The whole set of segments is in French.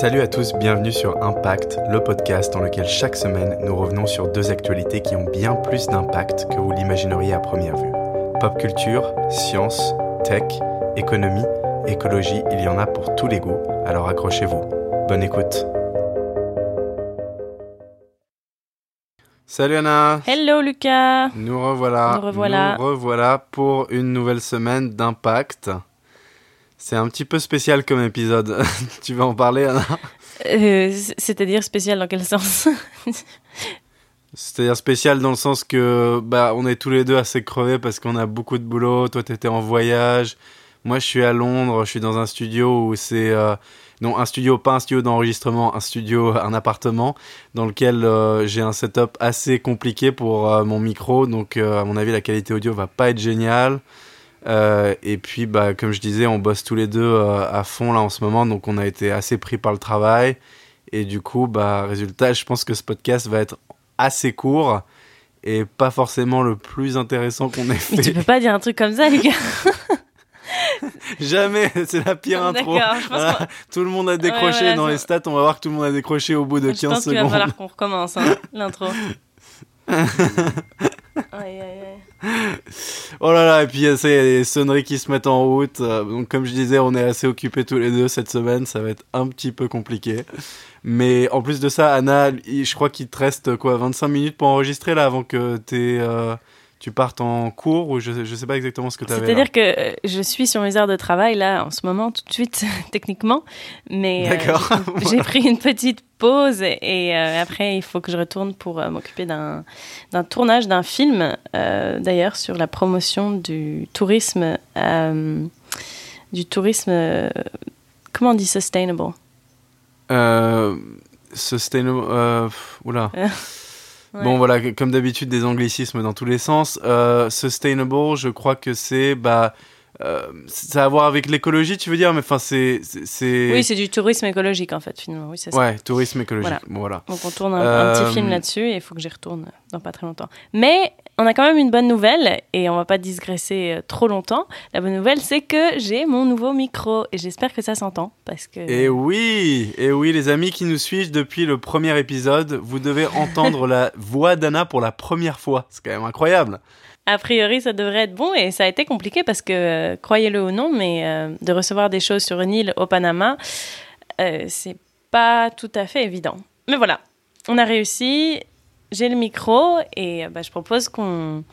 Salut à tous, bienvenue sur Impact, le podcast dans lequel chaque semaine nous revenons sur deux actualités qui ont bien plus d'impact que vous l'imagineriez à première vue. Pop culture, science, tech, économie, écologie, il y en a pour tous les goûts, alors accrochez-vous. Bonne écoute. Salut Anna Hello Lucas Nous revoilà. Nous revoilà. Nous revoilà pour une nouvelle semaine d'impact. C'est un petit peu spécial comme épisode. tu veux en parler Anna Euh, C'est-à-dire spécial dans quel sens C'est-à-dire spécial dans le sens que bah on est tous les deux assez crevés parce qu'on a beaucoup de boulot. Toi t'étais en voyage, moi je suis à Londres, je suis dans un studio où c'est euh, non un studio pas un studio d'enregistrement, un studio un appartement dans lequel euh, j'ai un setup assez compliqué pour euh, mon micro. Donc à mon avis la qualité audio va pas être géniale. Euh, et puis bah comme je disais on bosse tous les deux euh, à fond là en ce moment donc on a été assez pris par le travail. Et du coup, bah, résultat, je pense que ce podcast va être assez court et pas forcément le plus intéressant qu'on ait Mais tu fait. peux pas dire un truc comme ça Lucas Jamais, c'est la pire intro. Je Voilà, Tout le monde a décroché voilà, dans les stats, on va voir que tout le monde a décroché au bout de Je 15 pense qu'il va secondes. falloir qu'on recommence hein, l'intro. Oh là là, et puis a ça, y a les sonneries qui se mettent en route. Euh, Donc comme je disais, on est assez occupés tous les deux cette semaine, ça va être un petit peu compliqué. Mais en plus de ça, Anna, je crois qu'il te reste quoi, 25 minutes pour enregistrer là avant que t'aies, euh, tu partes en cours ou je, je sais pas exactement ce que tu avais. C'est-à-dire que euh, je suis sur mes heures de travail là en ce moment tout de suite techniquement, mais euh, D'accord. j'ai pris une petite pause et euh, après il faut que je retourne pour euh, m'occuper d'un tournage d'un film d'ailleurs sur la promotion du tourisme du tourisme comment on dit sustainable? Sustainable. Oula. Bon voilà, comme d'habitude des anglicismes dans tous les sens. Euh, sustainable, je crois que c'est bah euh, ça a à voir avec l'écologie, tu veux dire, mais enfin c'est c'est- Oui, c'est du tourisme écologique en fait finalement. Oui, c'est ça. ouais tourisme écologique. Voilà. Bon, voilà. Donc on tourne un, un Euh, petit film là-dessus et il faut que j'y retourne dans pas très longtemps. Mais on a quand même une bonne nouvelle et on va pas digresser euh, trop longtemps. La bonne nouvelle, c'est que j'ai mon nouveau micro et j'espère que ça s'entend parce que Et oui, et oui, les amis qui nous suivent depuis le premier épisode, vous devez entendre la voix d'Anna pour la première fois. C'est quand même incroyable. A priori ça devrait être bon et ça a été compliqué parce que euh, croyez-le ou non, mais euh, de recevoir des choses sur une île au Panama, euh, c'est pas tout à fait évident. Mais voilà, on a réussi. J'ai le micro et bah, je propose qu'on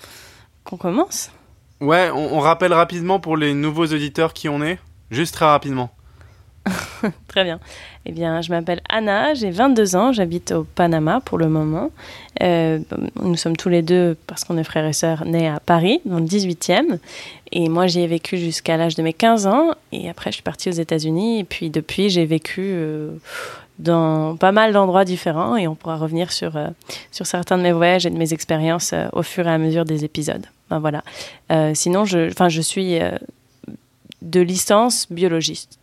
qu'on commence. Ouais, on, on rappelle rapidement pour les nouveaux auditeurs qui on est, juste très rapidement. Très bien. Eh bien, je m'appelle Anna, j'ai 22 ans, j'habite au Panama pour le moment. Euh, nous sommes tous les deux, parce qu'on est frères et sœurs, nés à Paris, dans le 18e. Et moi, j'y ai vécu jusqu'à l'âge de mes 15 ans. Et après, je suis partie aux États-Unis. Et puis, depuis, j'ai vécu euh, dans pas mal d'endroits différents. Et on pourra revenir sur, euh, sur certains de mes voyages et de mes expériences au fur et à mesure des épisodes. Ben, voilà. Sinon, je, suis de licence biologiste.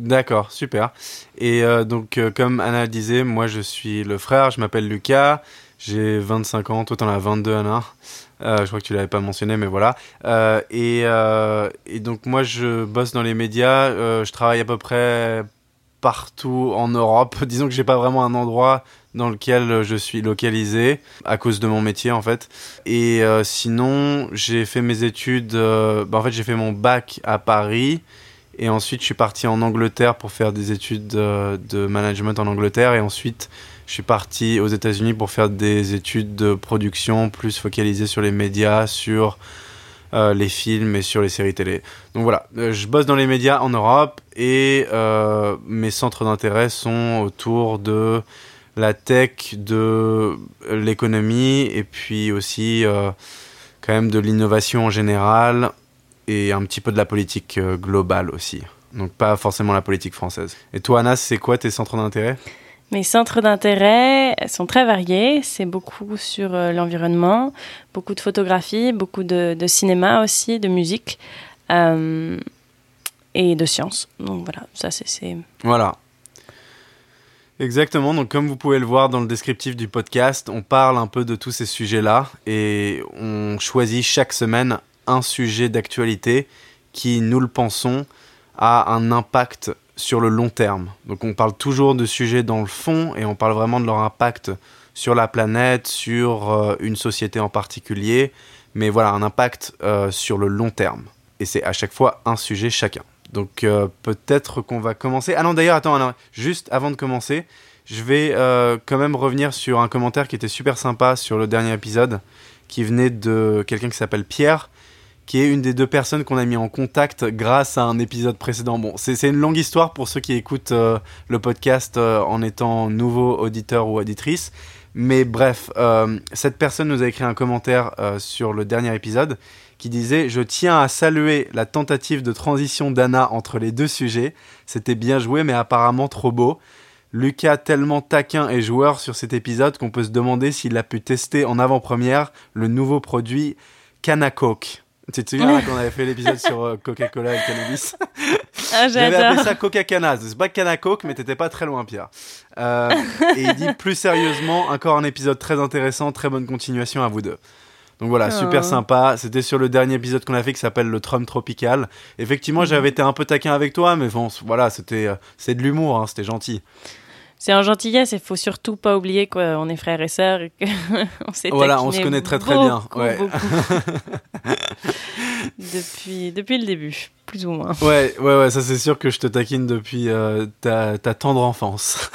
D'accord, super. Et euh, donc, euh, comme Anna disait, moi je suis le frère, je m'appelle Lucas, j'ai 25 ans, toi t'en as 22 Anna. Euh, je crois que tu l'avais pas mentionné, mais voilà. Et, donc moi je bosse dans les médias, je travaille à peu près partout en Europe. Disons que j'ai pas vraiment un endroit dans lequel je suis localisé à cause de mon métier en fait. Et sinon, j'ai fait mes études. bah, en fait, j'ai fait mon bac à Paris. Et ensuite, je suis parti en Angleterre pour faire des études euh, de management en Angleterre. Et ensuite, je suis parti aux États-Unis pour faire des études de production plus focalisées sur les médias, sur euh, les films et sur les séries télé. Donc voilà, euh, je bosse dans les médias en Europe et mes centres d'intérêt sont autour de la tech, de l'économie et puis aussi quand même de l'innovation en général et un petit peu de la politique euh, globale aussi. Donc pas forcément la politique française. Et toi, Anna, c'est quoi tes centres d'intérêt? Mes centres d'intérêt sont très variés. C'est beaucoup sur euh, l'environnement, beaucoup de photographie, beaucoup de, de cinéma aussi, de musique euh, et de sciences. Donc voilà, ça c'est Voilà. Exactement, donc comme vous pouvez le voir dans le descriptif du podcast, on parle un peu de tous ces sujets-là et on choisit chaque semaine un sujet d'actualité qui, nous le pensons, a un impact sur le long terme. Donc on parle toujours de sujets dans le fond et on parle vraiment de leur impact sur la planète, sur euh, une société en particulier, mais voilà, un impact euh, sur le long terme. Et c'est à chaque fois un sujet chacun. Donc euh, peut-être qu'on va commencer. Ah non, d'ailleurs, attends, juste avant de commencer, je vais quand même revenir sur un commentaire qui était super sympa sur le dernier épisode, qui venait de quelqu'un qui s'appelle Pierre, qui est une des deux personnes qu'on a mis en contact grâce à un épisode précédent. Bon, c'est une longue histoire pour ceux qui écoutent euh, le podcast euh, en étant nouveau auditeur ou auditrice. Mais bref, euh, cette personne nous a écrit un commentaire sur le dernier épisode qui disait Je tiens à saluer la tentative de transition d'Anna entre les deux sujets. C'était bien joué, mais apparemment trop beau. Lucas tellement taquin et joueur sur cet épisode qu'on peut se demander s'il a pu tester en avant-première le nouveau produit Canacoke. Tu te souviens quand on avait fait l'épisode sur euh, Coca-Cola et le cannabis? Ah, J'avais appelé ça Coca-Cana. C'est pas Cana Coke, mais t'étais pas très loin, Pierre. Euh, et il dit plus sérieusement, encore un épisode très intéressant, très bonne continuation à vous deux. Donc voilà, super oh. sympa. C'était sur le dernier épisode qu'on a fait qui s'appelle le Trump tropical. Effectivement, j'avais été un peu taquin avec toi, mais bon, voilà, c'était euh, c'est de l'humour, hein, c'était gentil c'est un gentillesse. Il faut surtout pas oublier qu'on est frères et sœurs et qu'on s'est Voilà, on se connaît très très bien. Ouais. depuis, depuis le début, plus ou moins. Ouais, ouais, ouais ça c'est sûr que je te taquine depuis euh, ta, ta, tendre enfance.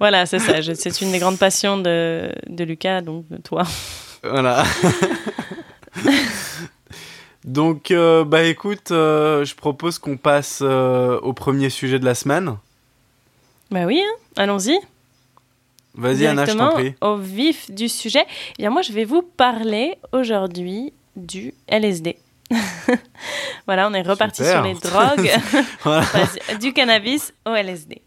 voilà, c'est ça. C'est une des grandes passions de, de Lucas, donc de toi. Voilà. donc, euh, bah écoute, euh, je propose qu'on passe au premier sujet de la semaine. Bah oui, hein. allons-y. Vas-y Anna, je t'en prie. Au vif du sujet, eh bien moi je vais vous parler aujourd'hui du LSD. voilà, on est reparti sur les drogues, du cannabis au LSD.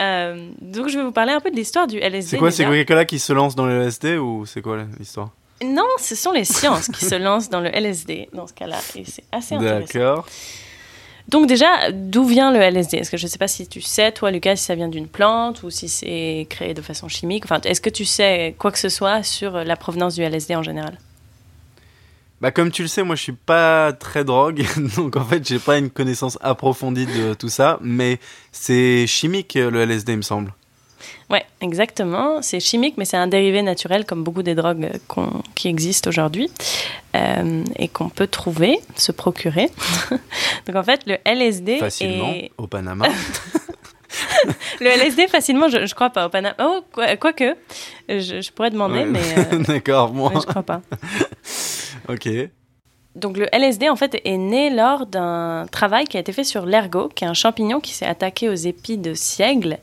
Euh, donc je vais vous parler un peu de l'histoire du LSD. C'est quoi C'est Coca-Cola qui se lance dans le LSD ou c'est quoi l'histoire? Non, ce sont les sciences qui se lancent dans le LSD dans ce cas-là et c'est assez intéressant. D'accord. Donc déjà, d'où vient le LSD Est-ce que je ne sais pas si tu sais, toi, Lucas, si ça vient d'une plante ou si c'est créé de façon chimique? Enfin, est-ce que tu sais quoi que ce soit sur la provenance du LSD en général? Bah comme tu le sais, moi je suis pas très drogue, donc en fait j'ai pas une connaissance approfondie de tout ça, mais c'est chimique le LSD il me semble. Ouais, exactement. C'est chimique, mais c'est un dérivé naturel comme beaucoup des drogues qui existent aujourd'hui euh, et qu'on peut trouver, se procurer. Donc en fait, le LSD facilement au Panama. le LSD facilement, je, je crois pas au Panama. Oh, quoique, je, pourrais demander, mais. Euh, D'accord, moi. Je crois pas. Ok. Donc le LSD en fait est né lors d'un travail qui a été fait sur l'ergot, qui est un champignon qui s'est attaqué aux épis de siègle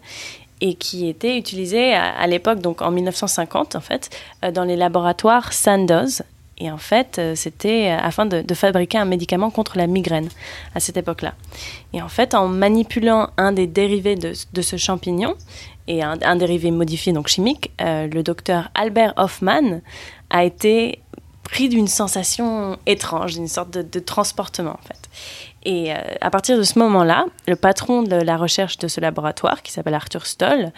et qui était utilisé à, l'époque, donc en 1950 en fait, euh, dans les laboratoires Sandoz. Et en fait, euh, c'était afin de, fabriquer un médicament contre la migraine à cette époque-là. Et en fait, en manipulant un des dérivés de, ce champignon, et un, dérivé modifié, donc chimique, euh, le docteur Albert Hoffman a été pris d'une sensation étrange, d'une sorte de, de, transportement en fait. Et euh, à partir de ce moment-là, le patron de la recherche de ce laboratoire, qui s'appelle Arthur Stoll,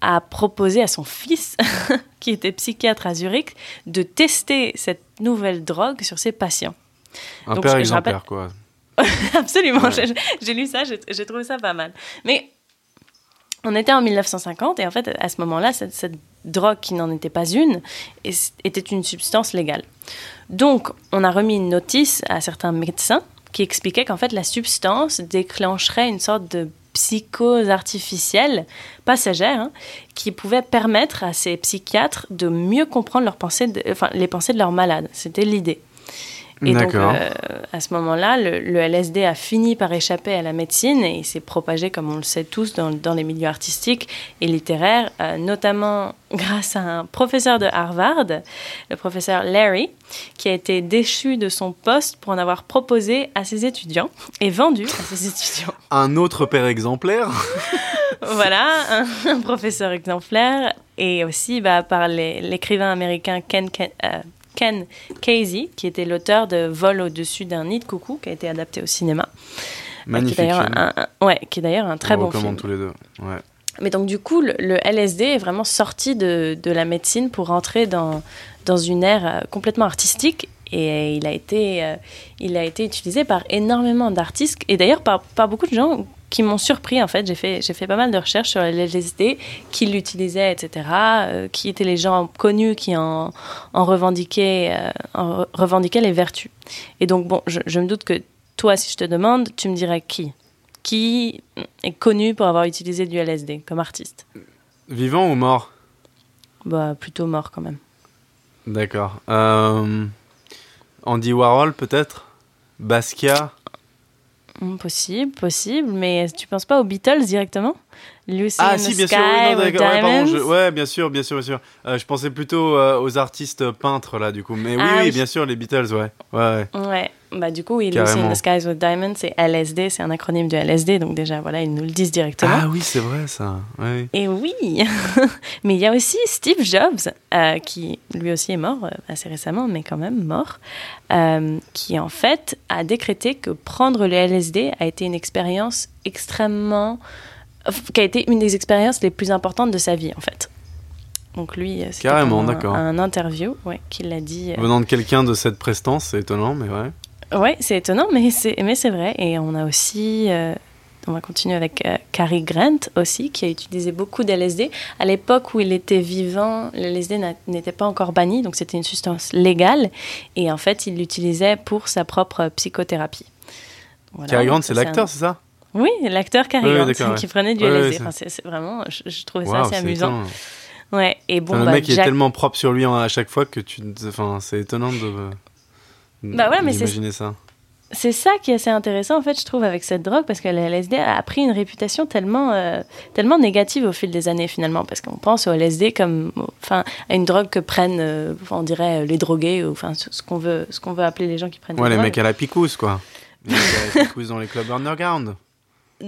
a proposé à son fils, qui était psychiatre à Zurich, de tester cette nouvelle drogue sur ses patients. Un père exemplaire, quoi. Absolument, j'ai lu ça, j'ai trouvé ça pas mal. Mais on était en 1950 et en fait, à ce moment-là, cette, cette, drogue qui n'en était pas une était une substance légale. Donc, on a remis une notice à certains médecins qui expliquait qu'en fait la substance déclencherait une sorte de psychose artificielle passagère hein, qui pouvait permettre à ces psychiatres de mieux comprendre leurs pensées enfin, les pensées de leurs malades. C'était l'idée. Et donc, euh, à ce moment-là, le, LSD a fini par échapper à la médecine et s'est propagé, comme on le sait tous, dans, dans les milieux artistiques et littéraires, euh, notamment grâce à un professeur de Harvard, le professeur Larry, qui a été déchu de son poste pour en avoir proposé à ses étudiants et vendu à ses étudiants. Un autre père exemplaire Voilà, un, professeur exemplaire et aussi bah, par l'écrivain américain Ken, Ken euh, Ken Casey, qui était l'auteur de Vol au-dessus d'un nid de coucou, qui a été adapté au cinéma. Magnifique. Qui est d'ailleurs un, ouais, qui est d'ailleurs un très bon film. tous les deux. Ouais. Mais donc du coup, le, LSD est vraiment sorti de, de, la médecine pour rentrer dans, dans une ère euh, complètement artistique et il a été, euh, il a été utilisé par énormément d'artistes et d'ailleurs par, par, beaucoup de gens qui m'ont surpris en fait. J'ai fait, j'ai fait pas mal de recherches sur les LSD, qui l'utilisaient, etc. euh, qui étaient les gens connus qui en, en, revendiquaient, euh, en revendiquaient les vertus. Et donc, bon, je, je, me doute que toi, si je te demande, tu me dirais qui? Qui est connu pour avoir utilisé du LSD comme artiste? Vivant ou mort? Bah, plutôt mort quand même. D'accord. Euh, Andy Warhol, peut-être? Basquiat? Possible, possible, mais tu penses pas aux Beatles directement? Lucy ah, si, bien Sky sûr, oui, non, ouais, pardon, je, ouais, bien sûr, bien sûr, bien sûr. Euh, je pensais plutôt euh, aux artistes peintres, là, du coup. Mais oui, Ah, oui, oui. bien sûr, les Beatles, ouais. ouais, ouais. Ouais, bah du coup, oui, Lucy in the Skies with Diamonds, c'est LSD, c'est un acronyme de LSD, donc déjà, voilà, ils nous le disent directement. Ah oui, c'est vrai, ça. Ouais. Et oui, mais il y a aussi Steve Jobs, euh, qui lui aussi est mort euh, assez récemment, mais quand même mort, euh, qui en fait a décrété que prendre le LSD a été une expérience extrêmement, qui a été une des expériences les plus importantes de sa vie en fait. Donc lui, d'accord. Un, un interview, ouais, qu'il a dit. euh, Venant de quelqu'un de cette prestance, c'est étonnant, mais ouais. Ouais, c'est étonnant, mais c'est mais c'est vrai. Et on a aussi, euh, on va continuer avec euh, Cary Grant aussi, qui a utilisé beaucoup d'LSD. À l'époque où il était vivant, le LSD n'a- n'était pas encore banni, donc c'était une substance légale. Et en fait, il l'utilisait pour sa propre psychothérapie. Voilà, Cary Grant, c'est l'acteur, un- c'est ça? Oui, l'acteur Cary Oui, oui, Grant, ouais. qui prenait du Ouais, ouais, LSD. c'est- Enfin, c'est c'est vraiment, je, je trouvais ça assez amusant. étonnant. Ouais, et bon, Enfin, bah, le mec il est Jack- tellement propre sur lui en- à chaque fois que tu. Enfin, c'est étonnant de. Bah ouais, mais c'est- ça. C'est ça qui est assez intéressant en fait, je trouve, avec cette drogue, parce que le LSD a pris une réputation tellement, euh, tellement négative au fil des années finalement, parce qu'on pense au LSD comme, enfin, à une drogue que prennent, euh, on dirait euh, les drogués, ou enfin ce qu'on veut, ce qu'on veut appeler les gens qui prennent. Ouais, les mecs à la picouse, quoi. Les mecs à la picouse dans les clubs underground.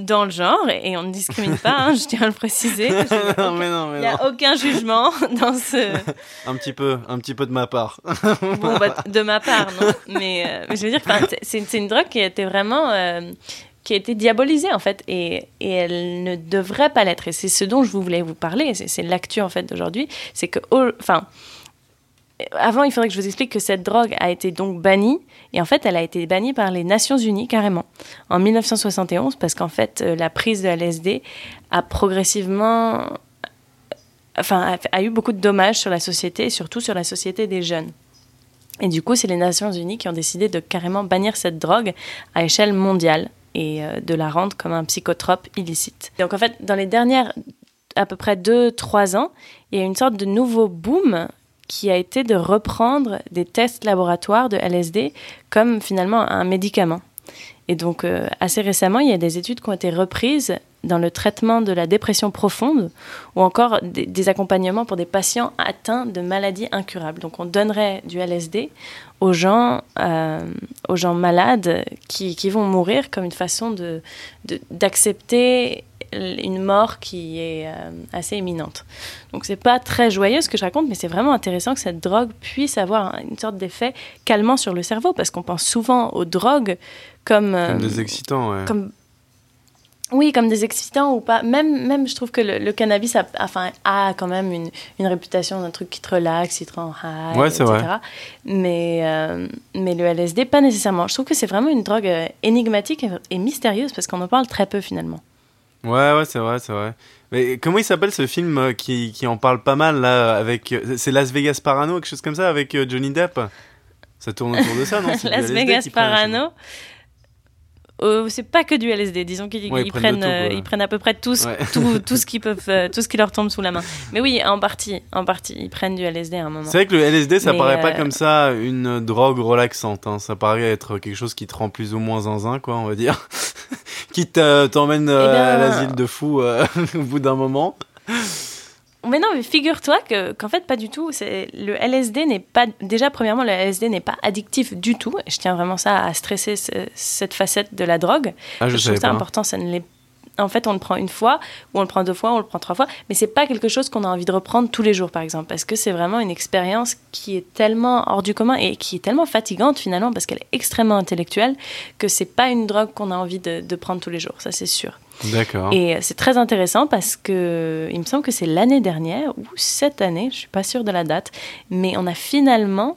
Dans le genre, et on ne discrimine pas, hein, je tiens à le préciser. non, mais Il n'y non. a aucun jugement dans ce. Un petit peu, un petit peu de ma part. Bon, bah, de ma part, non. Mais, euh, mais je veux dire, enfin, c'est une drogue qui a été vraiment. euh, qui a été diabolisée, en fait, et, et elle ne devrait pas l'être. Et c'est ce dont je voulais vous parler, c'est l'actu, en fait, d'aujourd'hui. C'est que. Enfin. Avant, il faudrait que je vous explique que cette drogue a été donc bannie, et en fait, elle a été bannie par les Nations Unies carrément, en 1971, parce qu'en fait, euh, la prise de LSD a progressivement. Enfin, a, a eu beaucoup de dommages sur la société, et surtout sur la société des jeunes. Et du coup, c'est les Nations Unies qui ont décidé de carrément bannir cette drogue à échelle mondiale et euh, de la rendre comme un psychotrope illicite. Donc en fait, dans les dernières à peu près 2-3 ans, il y a une sorte de nouveau boom qui a été de reprendre des tests laboratoires de LSD comme finalement un médicament. Et donc euh, assez récemment, il y a des études qui ont été reprises dans le traitement de la dépression profonde ou encore des, accompagnements pour des patients atteints de maladies incurables. Donc on donnerait du LSD aux gens, euh, aux gens malades qui, qui vont mourir comme une façon de- d'accepter une mort qui est euh, assez imminente. Donc c'est pas très joyeux ce que je raconte, mais c'est vraiment intéressant que cette drogue puisse avoir une sorte d'effet calmant sur le cerveau, parce qu'on pense souvent aux drogues comme... euh, Comme des excitants, ouais. comme oui, comme des excitants ou pas. Même, même je trouve que le, le cannabis a, enfin, a quand même une, une réputation d'un truc qui te relaxe, qui te rend high, Ouais, etc. vrai. Mais, euh, mais le LSD, pas nécessairement. Je trouve que c'est vraiment une drogue énigmatique et mystérieuse parce qu'on en parle très peu finalement. Ouais, ouais, c'est vrai, c'est vrai. Mais comment il s'appelle ce film euh, qui, qui en parle pas mal là avec euh, c'est Las Vegas Parano quelque chose comme ça avec euh, Johnny Depp? Ça tourne autour de ça, non? Las Vegas Parano. Euh, c'est pas que du LSD, disons qu'ils Ouais, ils ils prennent de prennent, tout, euh, ils prennent à peu près tout, ce- Ouais. tout, tout ce qui peuvent, euh, tout ce qui leur tombe sous la main. Mais oui, en partie, en partie, ils prennent du LSD à un moment. C'est vrai que le LSD, ça Mais, paraît pas comme ça une drogue relaxante. hein. Ça paraît être quelque chose qui te rend plus ou moins zinzin, quoi, on va dire. qui te- t'emmène Eh à l'asile de fous euh, au bout d'un moment. Mais non, mais figure-toi que qu'en fait pas du tout. C'est le LSD n'est pas déjà premièrement le LSD n'est pas addictif du tout. Je tiens vraiment ça à stresser ce- cette facette de la drogue. Ah, je je trouve ça pas. important. Ça ne l'est. En fait, on le prend une fois, ou on le prend deux fois, ou on le prend trois fois, mais c'est pas quelque chose qu'on a envie de reprendre tous les jours, par exemple, parce que c'est vraiment une expérience qui est tellement hors du commun et qui est tellement fatigante finalement, parce qu'elle est extrêmement intellectuelle, que c'est pas une drogue qu'on a envie de, de prendre tous les jours, ça c'est sûr. D'accord. Et euh, c'est très intéressant parce que il me semble que c'est l'année dernière ou cette année, je suis pas sûre de la date, mais on a finalement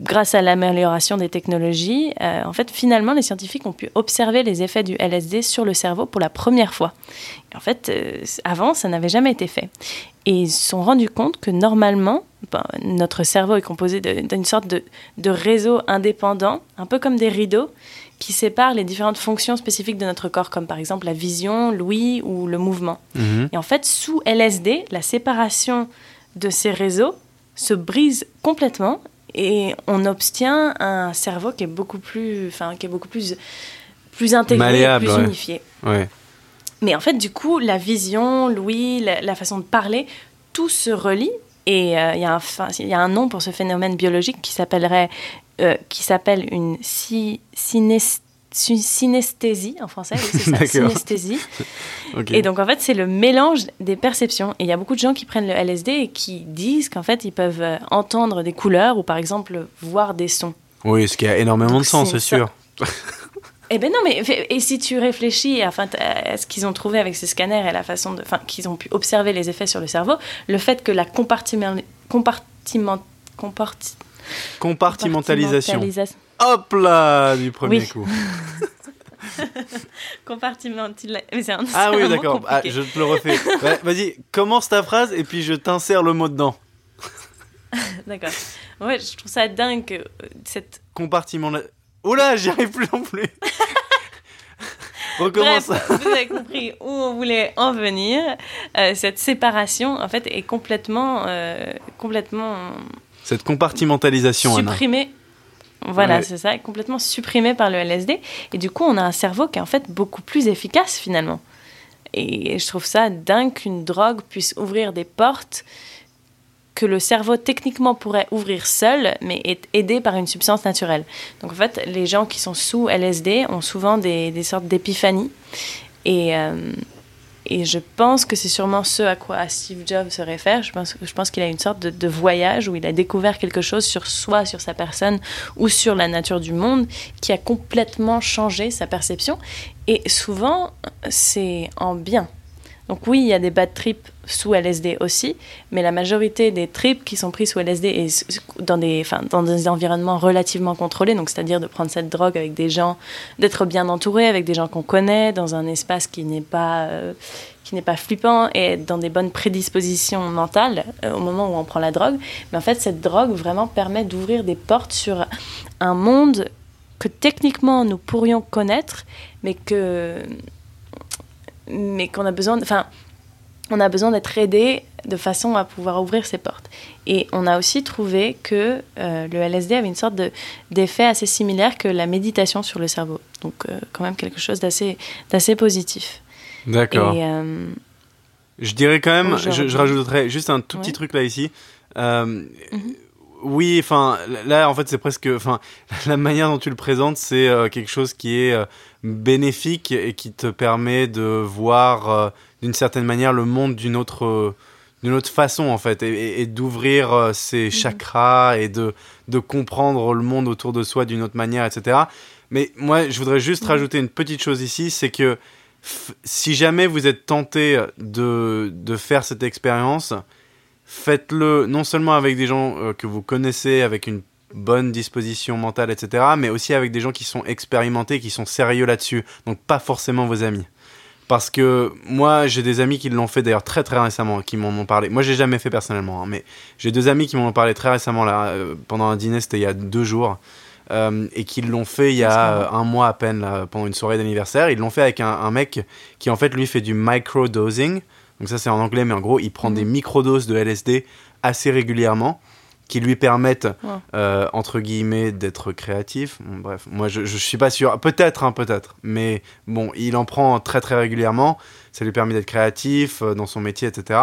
grâce à l'amélioration des technologies, euh, en fait, finalement, les scientifiques ont pu observer les effets du LSD sur le cerveau pour la première fois. en fait, euh, avant, ça n'avait jamais été fait. Et ils se sont rendus compte que normalement, ben, notre cerveau est composé d'une sorte de, de réseau indépendant, un peu comme des rideaux, qui séparent les différentes fonctions spécifiques de notre corps, comme par exemple la vision, l'ouïe ou le mouvement. Mhm. Et en fait, sous LSD, la séparation de ces réseaux se brise complètement et on obtient un cerveau qui est beaucoup plus, enfin, qui est beaucoup plus, plus intégré, Malléable, plus ouais. unifié. Ouais. Mais en fait, du coup, la vision, l'ouïe, la, la façon de parler, tout se relie. Et euh, il y, a un fin- il y a un nom pour ce phénomène biologique qui s'appellerait, euh, qui s'appelle une sy- synes- sy- synesthésie en français. Oui, c'est ça, D'accord. synesthésie. Et donc, en fait, c'est le mélange des perceptions. Et il y a beaucoup de gens qui prennent le LSD et qui disent qu'en fait, ils peuvent euh, entendre des couleurs ou, par exemple, voir des sons. Oui, ce qui a énormément Donc, de sens, c'est sûr. Eh ben non, mais et si tu réfléchis à, à ce qu'ils ont trouvé avec ces scanners et la façon de, enfin, qu'ils ont pu observer les effets sur le cerveau, le fait que la compartiment, compartiment, comparti- Compartimentalisation. compartimentalisation- Hop là, du premier Oui. coup. compartimentila- mais c'est un- Ah oui, d'accord. Ah, je te le refais. Ouais, Vas-y, commence ta phrase et puis je t'insère le mot dedans. D'accord. Ouais, je trouve ça dingue euh, cette. Compartiment. Oula, j'y arrive plus non plus. Recommence. Bref, vous avez compris où on voulait en venir. Euh, cette séparation, en fait, est complètement, euh, complètement Cette compartimentalisation, Anna. supprimée. Voilà, Ouais. c'est ça, complètement supprimée par le LSD. Et du coup, on a un cerveau qui est en fait beaucoup plus efficace finalement. Et je trouve ça dingue qu'une drogue puisse ouvrir des portes que le cerveau techniquement pourrait ouvrir seul, mais est aidé par une substance naturelle. Donc en fait, les gens qui sont sous LSD ont souvent des, des sortes d'épiphanies. Et, euh, et je pense que c'est sûrement ce à quoi Steve Jobs se réfère. Je pense, je pense qu'il a une sorte de, de voyage où il a découvert quelque chose sur soi, sur sa personne ou sur la nature du monde qui a complètement changé sa perception. Et souvent, c'est en bien. Donc oui, il y a des bad trips sous LSD aussi, mais la majorité des trips qui sont pris sous LSD s- dans des, enfin, dans des environnements relativement contrôlés, donc c'est-à-dire de prendre cette drogue avec des gens, d'être bien entouré avec des gens qu'on connaît, dans un espace qui n'est pas, euh, qui n'est pas flippant et dans des bonnes prédispositions mentales euh, au moment où on prend la drogue. Mais en fait, cette drogue vraiment permet d'ouvrir des portes sur un monde que techniquement nous pourrions connaître, mais que mais qu'on a besoin, enfin, on a besoin d'être aidé de façon à pouvoir ouvrir ces portes. Et on a aussi trouvé que euh, le LSD avait une sorte de- d'effet assez similaire que la méditation sur le cerveau. Donc euh, quand même quelque chose d'assez positif. D'accord. Euh, Je dirais quand même, je, je rajouterais juste un tout petit truc là ici. Mhm. Oui, enfin, là en fait c'est presque, enfin, la manière dont tu le présentes, c'est quelque chose qui est bénéfique et qui te permet de voir d'une certaine manière le monde d'une autre, euh, d'une autre façon en fait, et, d'ouvrir euh, ses chakras et de de comprendre le monde autour de soi d'une autre manière, etc. Mais moi, je voudrais juste Mhm. rajouter une petite chose ici, c'est que si jamais vous êtes tenté de, de faire cette expérience, faites-le non seulement avec des gens euh, que vous connaissez, avec une bonne disposition mentale, etc., mais aussi avec des gens qui sont expérimentés, qui sont sérieux là-dessus, donc pas forcément vos amis. Parce que moi, j'ai des amis qui l'ont fait d'ailleurs très très récemment, qui m'en ont parlé. Moi, j'ai jamais fait personnellement, hein, mais j'ai deux amis qui m'en ont parlé très récemment là, euh, pendant un dîner, c'était il y a deux jours, euh, et qui l'ont fait il y a un mois à peine là, pendant une soirée d'anniversaire. Ils l'ont fait avec un, un mec qui en fait lui fait du microdosing. Donc ça c'est en anglais, mais en gros il prend Mhm. des microdoses de LSD assez régulièrement qui lui permettent, Ouais. euh, entre guillemets, d'être créatif. Bon, bref, moi je, je suis pas sûr, peut-être, hein, peut-être, mais bon, il en prend très très régulièrement, ça lui permet d'être créatif euh, dans son métier, etc.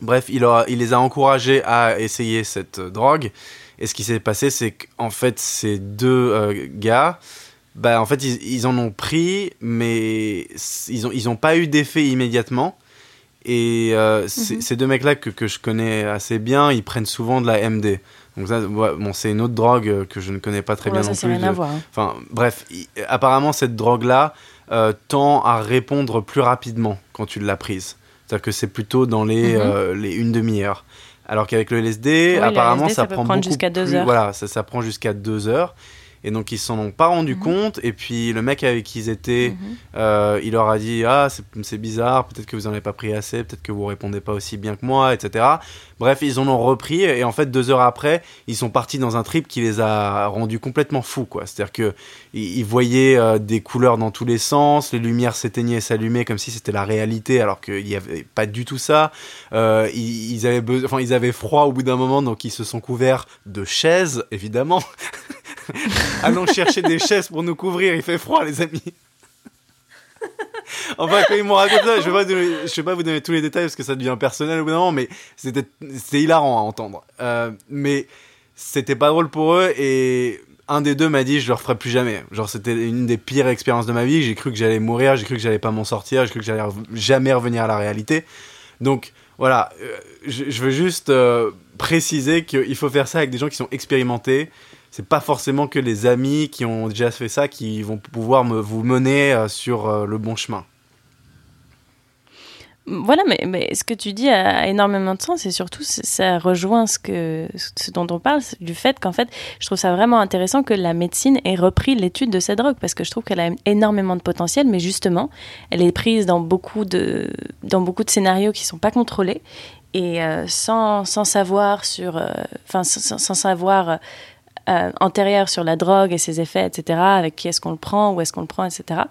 Bref, il, a- il les a encouragés à essayer cette euh, drogue, et ce qui s'est passé, c'est qu'en fait, ces deux euh, gars, bah, en fait, ils, ils en ont pris, mais ils n'ont ils ont pas eu d'effet immédiatement. Et euh, ces- Mhm. ces deux mecs-là que, que je connais assez bien, ils prennent souvent de la MD. Donc ça, bon, c'est une autre drogue euh, que je ne connais pas très ouais, bien ça non plus. rien de- à voir. hein. Enfin, bref, il- apparemment, cette drogue-là euh, tend à répondre plus rapidement quand tu l'as prise. C'est-à-dire que c'est plutôt dans les, Mhm. euh, les une demi-heure. Alors qu'avec le LSD, Oui, le apparemment, LSD, ça, ça peut prend prendre beaucoup jusqu'à deux plus- heures. Voilà, ça, ça prend jusqu'à deux heures. Et donc, ils s'en ont pas rendu Mhm. compte. Et puis, le mec avec qui ils étaient, Mhm. euh, il leur a dit Ah, c'est- bizarre, peut-être que vous en avez pas pris assez, peut-être que vous répondez pas aussi bien que moi, etc. Bref, ils en ont repris. Et en fait, deux heures après, ils sont partis dans un trip qui les a rendus complètement fous, quoi. C'est-à-dire que ils voyaient euh, des couleurs dans tous les sens, les lumières s'éteignaient et s'allumaient comme si c'était la réalité, alors qu'il n'y avait pas du tout ça. Euh, ils, ils avaient besoin- enfin, ils avaient froid au bout d'un moment, donc ils se sont couverts de chaises, évidemment. Allons chercher des chaises pour nous couvrir, il fait froid, les amis. enfin, quand ils m'ont raconté ça, je je vais pas vous donner tous les détails parce que ça devient personnel au bout d'un moment, mais c'était hilarant à entendre. Euh, mais c'était pas drôle pour eux et un des deux m'a dit je le referai plus jamais. Genre c'était une des pires expériences de ma vie. J'ai cru que j'allais mourir, j'ai cru que j'allais pas m'en sortir, j'ai cru que j'allais jamais revenir à la réalité. Donc voilà, euh, je, je veux juste euh, préciser qu'il faut faire ça avec des gens qui sont expérimentés. C'est pas forcément que les amis qui ont déjà fait ça qui vont pouvoir me, vous mener euh, sur euh, le bon chemin. Voilà, mais, mais ce que tu dis a énormément de sens et surtout ça rejoint ce, que, ce dont on parle, du fait qu'en fait, je trouve ça vraiment intéressant que la médecine ait repris l'étude de cette drogue parce que je trouve qu'elle a énormément de potentiel, mais justement, elle est prise dans beaucoup de, dans beaucoup de scénarios qui sont pas contrôlés et euh, sans, sans savoir sur, enfin sans, savoir antérieur sur la drogue et ses effets, etc. Avec qui est-ce qu'on le prend, où est-ce qu'on le prend, etc.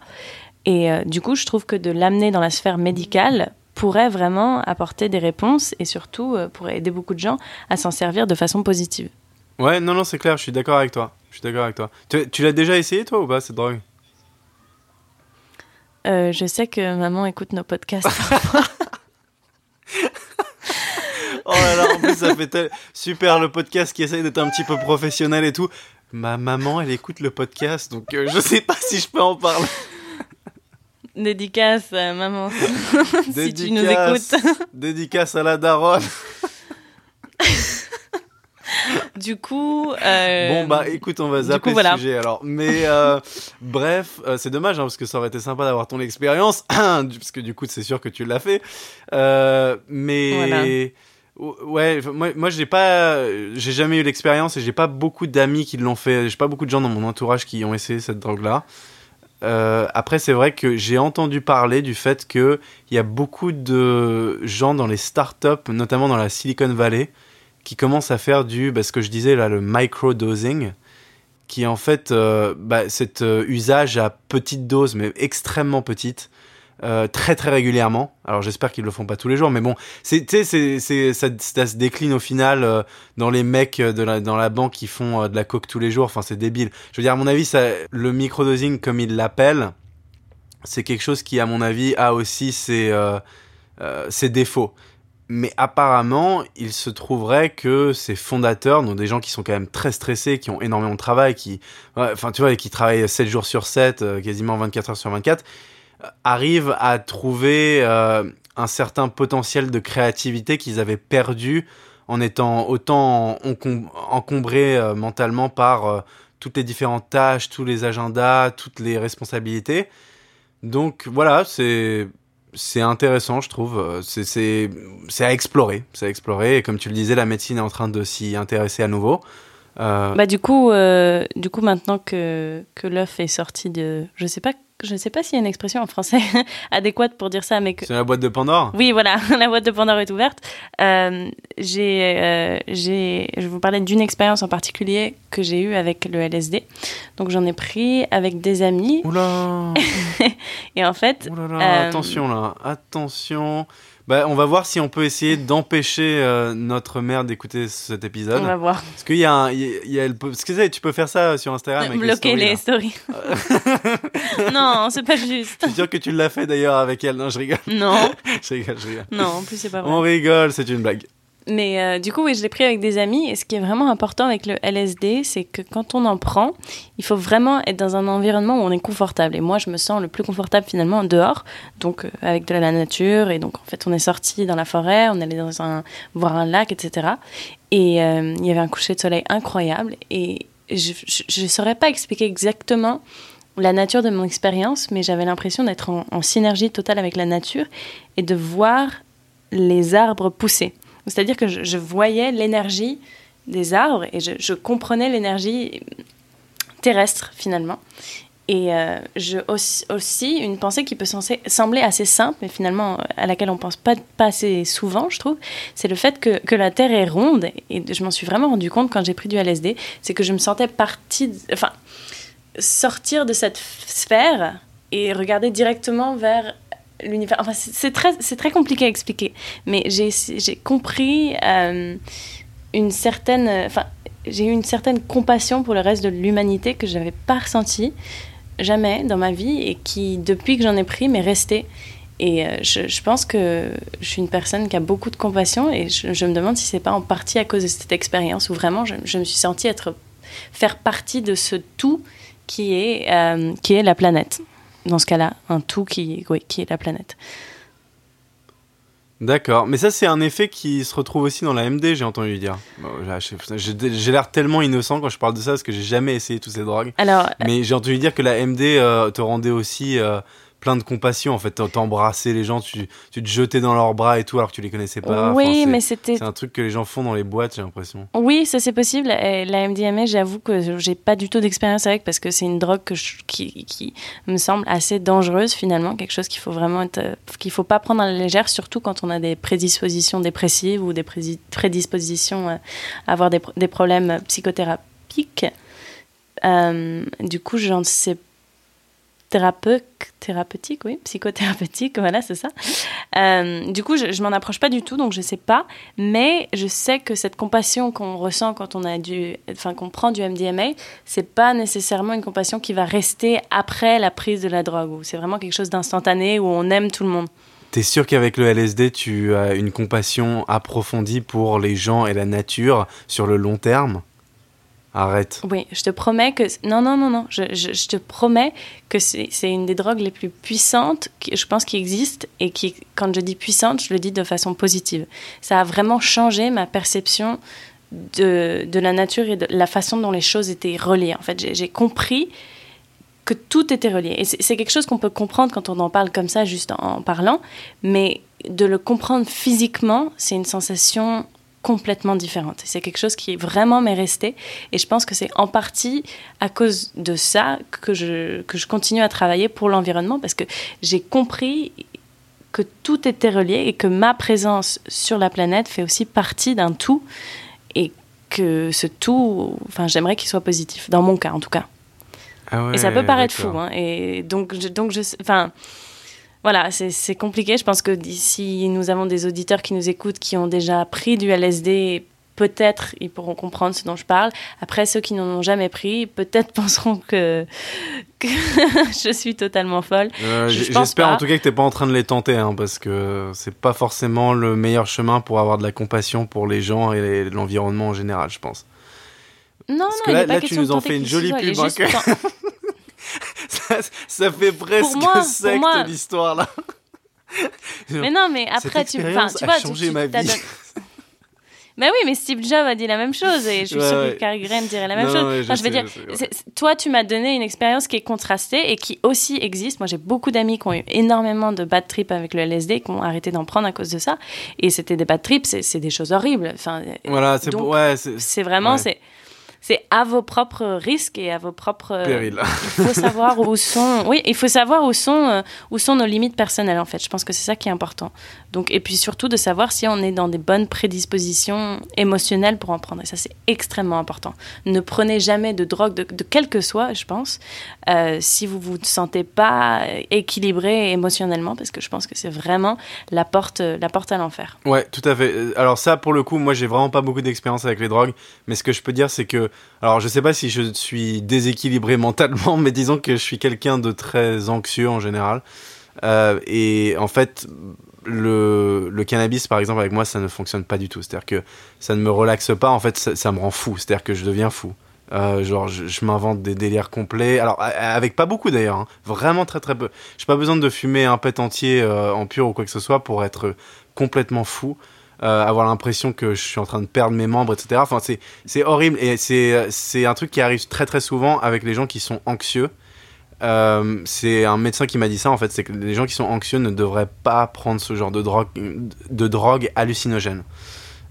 Et euh, du coup, je trouve que de l'amener dans la sphère médicale pourrait vraiment apporter des réponses et surtout euh, pourrait aider beaucoup de gens à s'en servir de façon positive. Ouais, non, non, c'est clair, je suis d'accord avec toi. Je suis d'accord avec toi. Tu, tu l'as déjà essayé, toi, ou pas, cette drogue? Euh, je sais que maman écoute nos podcasts. Oh là là, en plus, ça fait tel- super le podcast qui essaye d'être un petit peu professionnel et tout. Ma maman, elle écoute le podcast, donc euh, je sais pas si je peux en parler. Dédicace, euh, maman, si tu nous écoutes. Dédicace à la daronne. Du coup, euh, Bon, bah écoute, on va zapper coup, le voilà. sujet alors. Mais euh, bref, euh, c'est dommage hein, parce que ça aurait été sympa d'avoir ton expérience, parce que du coup, c'est sûr que tu l'as fait. Mais. Voilà. Ou- Ouais, moi, moi j'ai pas, j'ai jamais eu l'expérience et j'ai pas beaucoup d'amis qui l'ont fait. J'ai pas beaucoup de gens dans mon entourage qui ont essayé cette drogue-là. Euh, après, c'est vrai que j'ai entendu parler du fait qu'il y a beaucoup de gens dans les startups, notamment dans la Silicon Valley, qui commencent à faire du, bah, ce que je disais là, le microdosing, qui est en fait euh, bah, cet euh, usage à petite dose, mais extrêmement petite, euh, très très régulièrement. Alors j'espère qu'ils le font pas tous les jours, mais bon, c'est, tu sais, c'est, ça, ça se décline au final euh, dans les mecs dans la banque qui font euh, de la coke tous les jours. Enfin, c'est débile. Je veux dire, à mon avis, ça, le microdosing, comme ils l'appellent, c'est quelque chose qui, à mon avis, a aussi ses, défauts. Mais apparemment, il se trouverait que ces fondateurs, donc des gens qui sont quand même très stressés, qui ont énormément de travail, qui, enfin, tu vois, qui travaillent 7 jours sur 7, euh, quasiment 24 heures sur 24, euh, arrivent à trouver euh, un certain potentiel de créativité qu'ils avaient perdu en étant autant encom- encombrés euh, mentalement par euh, toutes les différentes tâches, tous les agendas, toutes les responsabilités. Donc voilà, c'est c'est intéressant, je trouve. C'est à explorer, c'est à explorer. Et comme tu le disais, la médecine est en train de s'y intéresser à nouveau. Bah, du coup, du coup, maintenant que, que l'œuf est sorti de, je sais pas, je sais pas s'il y a une expression en français adéquate pour dire ça, mais que c'est la boîte de Pandore? Oui, voilà, la boîte de Pandore est ouverte. Euh, j'ai, euh, j'ai, je vous parler d'une expérience en particulier que j'ai eue avec le LSD. Donc j'en ai pris avec des amis. Oula, Et en fait, oulala, Euh, attention là, attention. Bah, on va voir si on peut essayer d'empêcher euh, notre mère d'écouter cet épisode. on va voir. Parce qu'il y a, un, y a que tu peux faire ça sur Instagram. avec Bloquer les stories, stories. non, c'est pas juste. Je suis sûr que tu l'as fait d'ailleurs avec elle. Non, je rigole, Non, je rigole, je rigole. non, en plus c'est pas vrai. On rigole, c'est une blague. Mais euh, du coup, oui, je l'ai pris avec des amis. Et ce qui est vraiment important avec le LSD, c'est que quand on en prend, il faut vraiment être dans un environnement où on est confortable. Et moi, je me sens le plus confortable finalement dehors, donc euh, avec de la nature. Et donc, en fait, on est sorti dans la forêt, on est allé voir un lac, etc. Et euh, il y avait un coucher de soleil incroyable. Et je ne saurais pas expliquer exactement la nature de mon expérience, mais j'avais l'impression d'être en synergie totale avec la nature et de voir les arbres pousser. C'est-à-dire que je, voyais l'énergie des arbres et je, comprenais l'énergie terrestre finalement. Et euh, je aussi, une pensée qui peut sembler assez simple, mais finalement à laquelle on pense pas, pas assez souvent, je trouve, c'est le fait que, que, la Terre est ronde. Et je m'en suis vraiment rendu compte quand j'ai pris du LSD, c'est que je me sentais partie, enfin, sortir de cette sphère et regarder directement vers l'univers. Enfin, c'est très, très compliqué à expliquer, mais j'ai compris euh, une certaine. Enfin, j'ai eu une certaine compassion pour le reste de l'humanité que je n'avais pas ressenti jamais dans ma vie et qui, depuis que j'en ai pris, m'est restée. Et euh, je, pense que je suis une personne qui a beaucoup de compassion et je, me demande si c'est pas en partie à cause de cette expérience où vraiment je, me suis sentie être, faire partie de ce tout qui est, euh, qui est la planète dans ce cas-là, un tout qui, qui est la planète. D'accord, mais ça c'est un effet qui se retrouve aussi dans la MD, j'ai entendu dire. j'ai l'air tellement innocent quand je parle de ça parce que j'ai jamais essayé toutes ces drogues. Alors, mais j'ai entendu dire que la MD euh, te rendait aussi euh, plein de compassion en fait. T'embrasser les gens tu, tu, te jetais dans leurs bras et tout alors que tu les connaissais pas. Oui mais c'était c'est un truc que les gens font dans les boîtes j'ai l'impression. Oui ça c'est possible. Et la MDMA j'avoue que j'ai pas du tout d'expérience avec parce que c'est une drogue que qui, qui, me semble assez dangereuse finalement. Quelque chose qu'il faut vraiment qu'il faut pas prendre à la légère surtout quand on a des prédispositions dépressives ou des prédispositions à avoir des, des problèmes psychothérapiques. Euh, du coup j'en sais thérapeutique, oui, psychothérapeutique, voilà, c'est ça. Euh, du coup, je, je m'en approche pas du tout, donc je sais pas, mais je sais que cette compassion qu'on ressent quand on a du, enfin qu'on prend du MDMA, c'est pas nécessairement une compassion qui va rester après la prise de la drogue, c'est vraiment quelque chose d'instantané où on aime tout le monde. T'es sûr qu'avec le LSD, tu as une compassion approfondie pour les gens et la nature sur le long terme? Arrête. Oui, je te promets que... Non, non, non, non. Je, je, te promets que c'est une des drogues les plus puissantes, qui, je pense, qui existent. Et qui, quand je dis puissante, je le dis de façon positive. Ça a vraiment changé ma perception de, de la nature et de la façon dont les choses étaient reliées. En fait, j'ai compris que tout était relié. Et c'est quelque chose qu'on peut comprendre quand on en parle comme ça, juste en parlant. Mais de le comprendre physiquement, c'est une sensation complètement différente. C'est quelque chose qui vraiment m'est resté. Et je pense que c'est en partie à cause de ça que je, que je continue à travailler pour l'environnement parce que j'ai compris que tout était relié et que ma présence sur la planète fait aussi partie d'un tout et que ce tout, enfin, j'aimerais qu'il soit positif, dans mon cas en tout cas. Ah et ça peut paraître fou, hein, et donc, je, donc je, enfin, voilà, c'est compliqué. Je pense que si nous avons des auditeurs qui nous écoutent, qui ont déjà pris du LSD, peut-être ils pourront comprendre ce dont je parle. Après, ceux qui n'en ont jamais pris, peut-être penseront que, je suis totalement folle. Euh, j'espère en tout cas que tu n'es pas en train de les tenter, hein, parce que c'est pas forcément le meilleur chemin pour avoir de la compassion pour les gens et l'environnement en général, je pense. Non, parce non, que là, là tu nous en fais une jolie pub. ça, fait presque moi, secte l'histoire là. Mais non, mais après, tu, tu vois, changé ma vie. Mais oui, mais Steve Jobs a dit la même chose et je suis sûre que Cary Grant dirait la même chose. je, veux dire, toi, tu m'as donné une expérience qui est contrastée et qui aussi existe. Moi, j'ai beaucoup d'amis qui ont eu énormément de bad trips avec le LSD, qui ont arrêté d'en prendre à cause de ça. Et c'était des bad trips, c'est des choses horribles. Enfin, voilà, c'est ouais, c'est vraiment, c'est c'est à vos propres risques et à vos propres périls. il faut savoir où sont oui il faut savoir où sont euh, où sont nos limites personnelles en fait je pense que c'est ça qui est important donc et puis surtout de savoir si on est dans des bonnes prédispositions émotionnelles pour en prendre. Et ça c'est extrêmement important. Ne prenez jamais de drogue de, de quel que soit je pense euh, si vous vous sentez pas équilibré émotionnellement parce que je pense que c'est vraiment la porte la porte à l'enfer. Ouais tout à fait. Alors ça pour le coup moi j'ai vraiment pas beaucoup d'expérience avec les drogues mais ce que je peux dire c'est que alors, je sais pas si je suis déséquilibré mentalement, mais disons que je suis quelqu'un de très anxieux en général. Euh, et en fait, le, cannabis, par exemple, avec moi, ça ne fonctionne pas du tout. C'est-à-dire que ça ne me relaxe pas, en fait, ça, me rend fou. C'est-à-dire que je deviens fou. Euh, genre, je, m'invente des délires complets. Alors, avec pas beaucoup d'ailleurs, hein. vraiment très très peu. J'ai pas besoin de fumer un pet entier euh, en pur ou quoi que ce soit pour être complètement fou. Euh, avoir l'impression que je suis en train de perdre mes membres, etc. Enfin, c'est horrible et c'est un truc qui arrive très très souvent avec les gens qui sont anxieux. Euh, c'est un médecin qui m'a dit ça en fait, c'est que les gens qui sont anxieux ne devraient pas prendre ce genre de drogue, de drogue hallucinogène.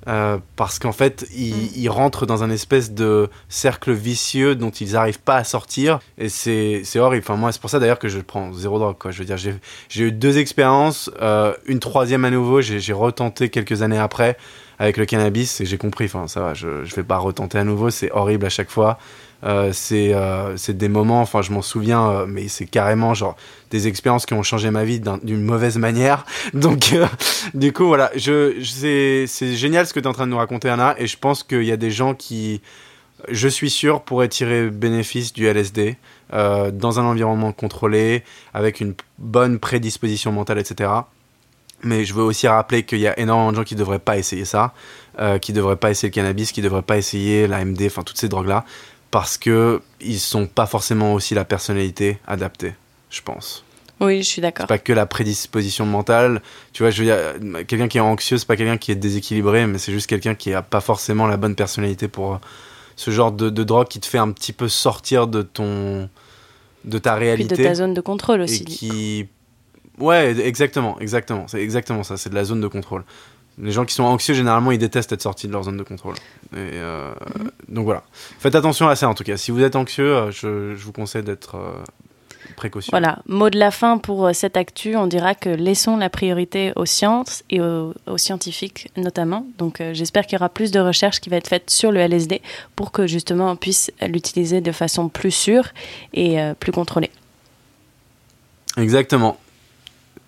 Euh, parce qu'en fait, ils, mm. rentrent dans un espèce de cercle vicieux dont ils n'arrivent pas à sortir. Et c'est horrible. Enfin, moi, c'est pour ça d'ailleurs que je prends zéro drogue. Quoi. Je veux dire, j'ai eu deux expériences. Euh, une troisième à nouveau, j'ai retenté quelques années après avec le cannabis et j'ai compris. Enfin, ça va, je ne vais pas retenter à nouveau. C'est horrible à chaque fois. Euh, euh, c'est des moments, enfin je m'en souviens, euh, mais c'est carrément genre des expériences qui ont changé ma vie d'une mauvaise manière. Donc du coup voilà, je, c'est génial ce que tu es en train de nous raconter Anna, et je pense qu'il y a des gens qui, je suis sûr, pourraient tirer bénéfice du LSD dans un environnement contrôlé, avec une bonne prédisposition mentale, etc. Mais je veux aussi rappeler qu'il y a énormément de gens qui ne devraient pas essayer ça, qui ne devraient pas essayer le cannabis, qui ne devraient pas essayer la MD, enfin toutes ces drogues-là, parce que ils sont pas forcément aussi la personnalité adaptée, je pense. Oui, je suis d'accord. Pas que la prédisposition mentale. Tu vois, je veux dire, quelqu'un qui est anxieux, c'est pas quelqu'un qui est déséquilibré, mais c'est juste quelqu'un qui a pas forcément la bonne personnalité pour ce genre de, drogue qui te fait un petit peu sortir de ton, de ta réalité. de ta zone de contrôle aussi. Et qui, ouais, exactement, exactement, c'est exactement ça. C'est de la zone de contrôle. Les gens qui sont anxieux, généralement, ils détestent être sortis de leur zone de contrôle. Et euh, Donc voilà. Faites attention à ça, en tout cas. Si vous êtes anxieux, euh, je, vous conseille d'être euh, précautionneux. Voilà. Mot de la fin pour cette actu. On dira que laissons la priorité aux sciences et aux, scientifiques, notamment. Donc j'espère qu'il y aura plus de recherches qui va être faites sur le LSD pour que, justement, on puisse l'utiliser de façon plus sûre et plus contrôlée. Exactement.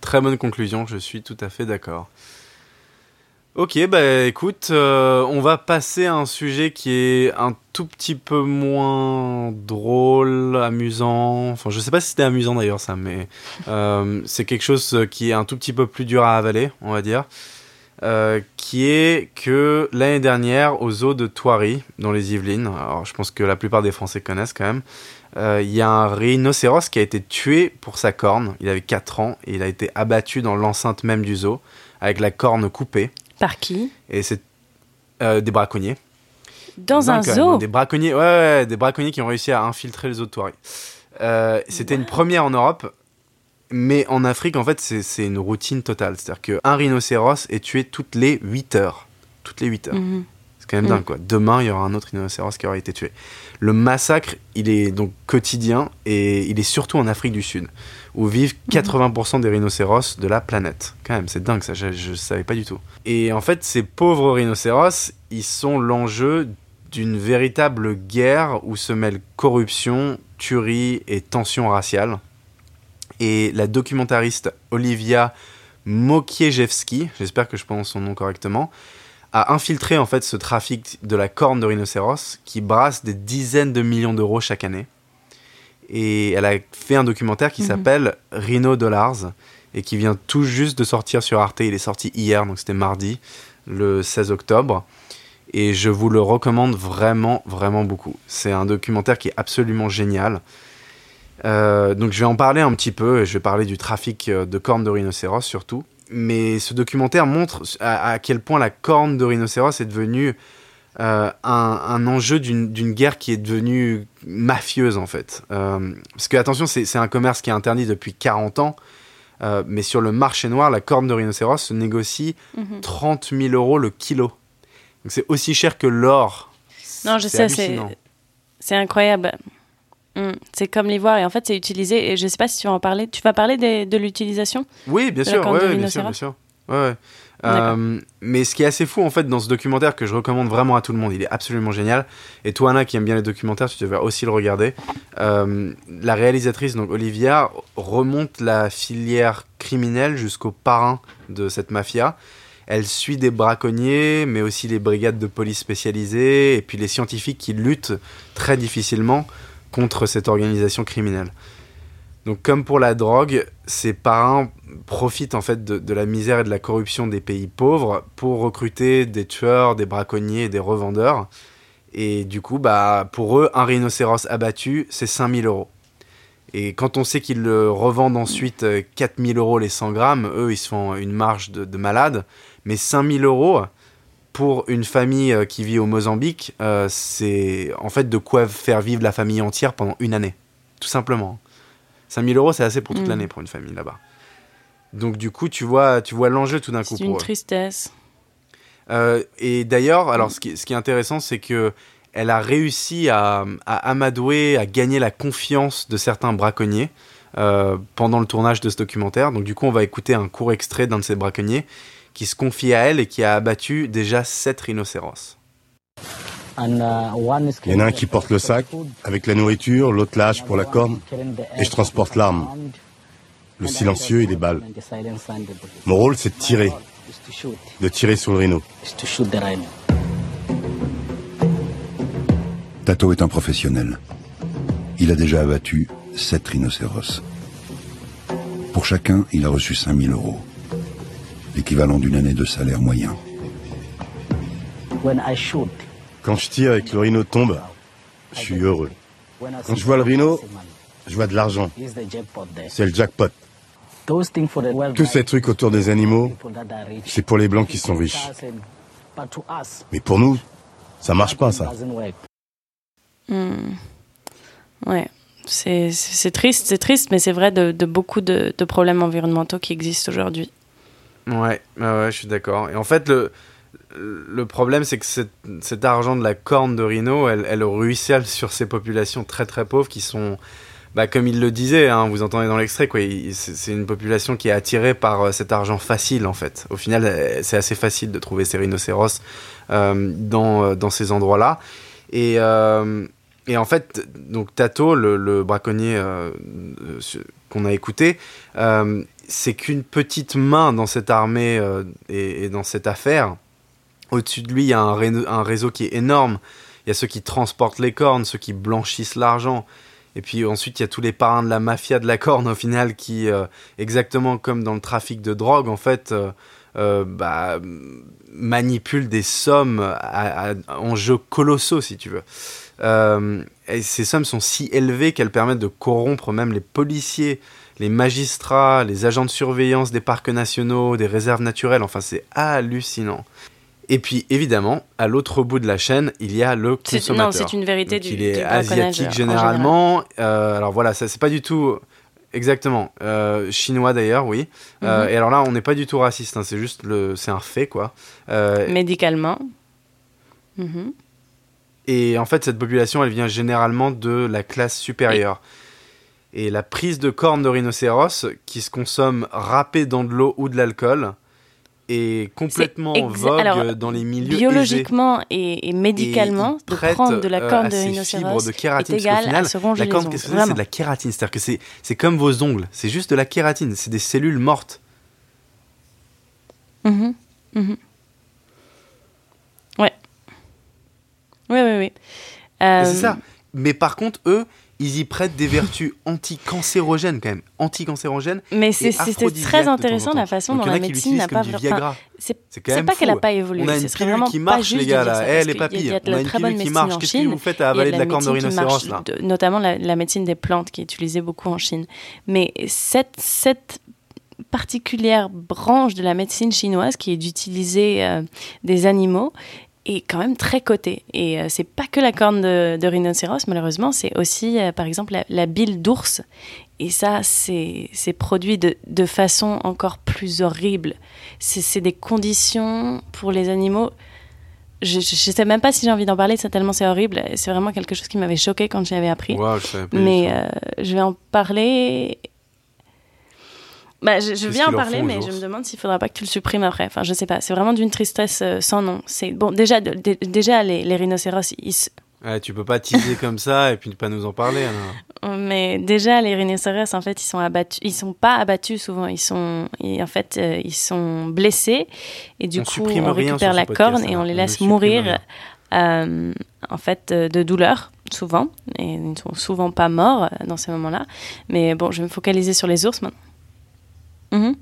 Très bonne conclusion. Je suis tout à fait d'accord. Ok, bah écoute, euh, on va passer à un sujet qui est un tout petit peu moins drôle, amusant. Enfin, je sais pas si c'était amusant d'ailleurs ça, mais euh, c'est quelque chose qui est un tout petit peu plus dur à avaler, on va dire. Euh, qui est que l'année dernière, aux zoo de Thoiry, dans les Yvelines, alors je pense que la plupart des Français connaissent quand même, il y a un rhinocéros qui a été tué pour sa corne. Il avait 4 ans et il a été abattu dans l'enceinte même du zoo, avec la corne coupée. Par qui Et c'est euh, des braconniers. Dans un zoo Des braconniers, ouais, des braconniers qui ont réussi à infiltrer les zoo de Thoiry. Euh, c'était une première en Europe, mais en Afrique, en fait, c'est une routine totale. C'est-à-dire qu'un rhinocéros est tué toutes les 8 heures. Toutes les 8 heures. Mhm. C'est quand même dingue, mm. quoi. Demain, il y aura un autre rhinocéros qui aura été tué. Le massacre, il est donc quotidien et il est surtout en Afrique du Sud, où vivent 80% mhm. des rhinocéros de la planète. Quand même, c'est dingue ça, je, ne savais pas du tout. Et en fait, ces pauvres rhinocéros, ils sont l'enjeu d'une véritable guerre où se mêlent corruption, tuerie et tension raciale. Et la documentariste Olivia Mokiejewski, j'espère que je prononce son nom correctement, a infiltré en fait ce trafic de la corne de rhinocéros qui brasse des dizaines de millions d'euros chaque année. Et elle a fait un documentaire qui mhm. s'appelle Rhino Dollars et qui vient tout juste de sortir sur Arte. Il est sorti hier, donc c'était mardi, le 16 octobre. Et je vous le recommande vraiment, vraiment beaucoup. C'est un documentaire qui est absolument génial. Euh, donc je vais en parler un petit peu, je vais parler du trafic de cornes de rhinocéros surtout mais ce documentaire montre à, quel point la corne de rhinocéros est devenue euh, un, enjeu d'une guerre qui est devenue mafieuse en fait. Euh, parce que attention, c'est un commerce qui est interdit depuis 40 ans, euh, mais sur le marché noir, la corne de rhinocéros se négocie 30 mhm. 000 euros le kilo. Donc c'est aussi cher que l'or. Non, je sais, c'est incroyable. Mm. c'est comme l'ivoire et en fait c'est utilisé et je sais pas si tu vas en parler. Tu vas parler de l'utilisation Oui, bien sûr, ouais, bien sûr, bien sûr. Ouais, euh, mais ce qui est assez fou en fait dans ce documentaire que je recommande vraiment à tout le monde, il est absolument génial. Et toi Anna qui aime bien les documentaires, tu devrais aussi le regarder. Euh, la réalisatrice donc Olivia remonte la filière criminelle jusqu'au parrain de cette mafia. Elle suit des braconniers, mais aussi les brigades de police spécialisées et puis les scientifiques qui luttent très difficilement contre cette organisation criminelle. Donc comme pour la drogue, ces parrains profitent en fait de, la misère et de la corruption des pays pauvres pour recruter des tueurs, des braconniers et des revendeurs. Et du coup, bah, pour eux, un rhinocéros abattu, c'est 5000 euros. Et quand on sait qu'ils le revendent ensuite 4000 euh, euros les 100 grammes, eux, ils se font une marge de, de malade. Mais 5000 euros, pour une famille euh, qui vit au Mozambique, euh, c'est en fait de quoi faire vivre la famille entière pendant une année. Tout simplement. 5000 euros, c'est assez pour toute mm. l'année pour une famille là-bas. Donc du coup, tu vois, tu vois l'enjeu tout d'un coup. C'est une tristesse. et d'ailleurs, alors ce qui, ce qui est intéressant, c'est que elle a réussi à, à, amadouer, à gagner la confiance de certains braconniers pendant le tournage de ce documentaire. Donc du coup, on va écouter un court extrait d'un de ces braconniers qui se confie à elle et qui a abattu déjà sept rhinocéros. Il y en a un qui porte le sac avec la nourriture, l'autre lâche pour la corne, et je transporte l'arme, le silencieux et les balles. Mon rôle, c'est de tirer, de tirer sur le rhino. Tato est un professionnel. Il a déjà abattu sept rhinocéros. Pour chacun, il a reçu 5000 euros, l'équivalent d'une année de salaire moyen. Quand je tire et que le rhino tombe, je suis heureux. Quand je vois le rhino, je vois de l'argent. C'est le jackpot. Tous ces trucs autour des animaux, c'est pour les blancs qui sont riches. Mais pour nous, ça marche pas, ça. Hmm. Ouais, c'est triste, c'est triste, mais c'est vrai de, beaucoup de, problèmes environnementaux qui existent aujourd'hui. Ouais, ouais, je suis d'accord. Et en fait, le, le problème, c'est que cet, argent de la corne de rhino, elle, elle, ruisselle sur ces populations très très pauvres qui sont, bah, comme il le disait, hein, vous entendez dans l'extrait, c'est une population qui est attirée par euh, cet argent facile en fait. Au final, euh, c'est assez facile de trouver ces rhinocéros euh, dans, ces endroits-là. Et, en fait, donc Tato, le, braconnier qu'on a écouté, c'est qu'une petite main dans cette armée et, dans cette affaire. Au-dessus de lui, il y a un, réseau qui est énorme. Il y a ceux qui transportent les cornes, ceux qui blanchissent l'argent. Et puis ensuite, il y a tous les parrains de la mafia de la corne, au final, qui, euh, exactement comme dans le trafic de drogue, en fait, euh, euh, bah, manipulent des sommes en jeux colossaux, si tu veux. et ces sommes sont si élevées qu'elles permettent de corrompre même les policiers, les magistrats, les agents de surveillance des parcs nationaux, des réserves naturelles. Enfin, c'est hallucinant. Et puis évidemment, à l'autre bout de la chaîne, il y a le consommateur. Non, c'est une vérité du. Il est asiatique généralement. Euh, alors voilà, ça c'est pas du tout exactement euh, chinois d'ailleurs, oui. Euh, mhm. et alors là, on n'est pas du tout raciste. Hein, c'est juste le, c'est un fait quoi. Médicalement. Mhm. Et en fait, cette population, elle vient généralement de la classe supérieure. Et, et la prise de cornes de rhinocéros qui se consomme râpée dans de l'eau ou de l'alcool est complètement vogue dans les milieux biologiquement et, médicalement de prendre de la euh, corne de rhinocéros de kératine, est égal final, à se ronger la corne, ongles. C'est de la kératine, c'est-à-dire que c'est c'est comme vos ongles, c'est juste de la kératine, c'est des cellules mortes. Mmh, mmh. Ouais. Oui, oui, oui. C'est ça. Euh, Mais par contre, eux, ils y prêtent des vertus anticancérogènes quand même, anticancérogènes. Mais c'est très intéressant la façon dont la médecine n'a pas. Enfin, c'est pas qu'elle n'a pas évolué. On a une pilule qui marche, les gars, là. Elle est pas pire. On a une pilule qui marche. Qu'est-ce que vous faites à avaler de la corne de rhinocéros, là Notamment la médecine des plantes qui est utilisée beaucoup en Chine. Mais cette, cette particulière branche de la médecine chinoise qui est d'utiliser euh, des animaux est quand même très coté. Et euh, c'est pas que la corne de, rhinocéros, malheureusement, c'est aussi, euh, par exemple, la, bile d'ours. Et ça, c'est produit de, de, façon encore plus horrible. C'est des conditions pour les animaux. Je, je, sais même pas si j'ai envie d'en parler, c'est tellement c'est horrible. C'est vraiment quelque chose qui m'avait choqué quand j'avais appris. Mais euh, je vais en parler bah, je, je viens en parler, mais je me demande s'il faudra pas que tu le supprimes après. Enfin, je sais pas. C'est vraiment d'une tristesse euh, sans nom. C'est bon. Déjà, déjà les, les, rhinocéros, ils. Ouais, tu peux pas teaser comme ça et puis ne pas nous en parler. Mais déjà, les rhinocéros, en fait, ils sont abattus. Ils sont pas abattus souvent. Ils sont, en fait, euh, ils sont blessés et du coup, on récupère la corne et on les laisse mourir. Euh, en fait, de douleur, souvent. Et ils ne sont souvent pas morts dans ces moments-là. Mais bon, je vais me focaliser sur les ours maintenant. Mhm.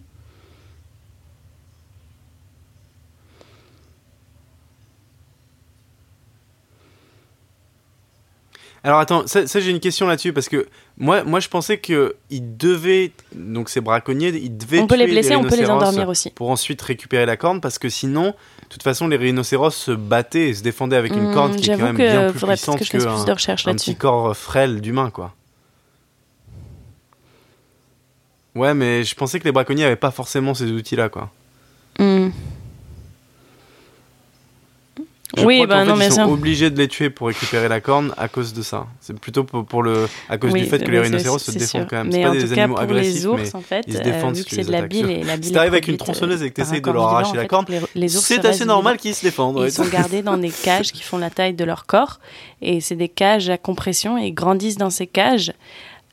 Alors attends, ça, j'ai une question là-dessus parce que moi, moi je pensais que ils devaient donc ces braconniers, ils devaient on peut les blesser, on peut les endormir aussi pour ensuite récupérer la corne parce que sinon, de toute façon, les rhinocéros se battaient et se défendaient avec une hmm, corne qui est quand même bien plus puissante que, que un petit corps frêle d'humain quoi. Ouais, mais je pensais que les braconniers avaient pas forcément ces outils-là, quoi. Hmm. Je oui, crois bah non, fait, mais ils sont ça. obligés de les tuer pour récupérer la corne à cause de ça. C'est plutôt pour, pour le, à cause Oui, du fait que les rhinocéros se défendent sûr. quand même. Mais C'est pas en des tout cas, animaux pour agressifs, les ours, en fait, ils se euh, défendent vu si que c'est de la bile et la bile Si t'arrives avec une produite, tronçonneuse et que t'essayes de leur arracher la en fait, corne, c'est assez normal qu'ils se défendent. Ouais. Ils sont gardés dans des cages qui font la taille de leur corps. Et c'est des cages à compression et ils grandissent dans ces cages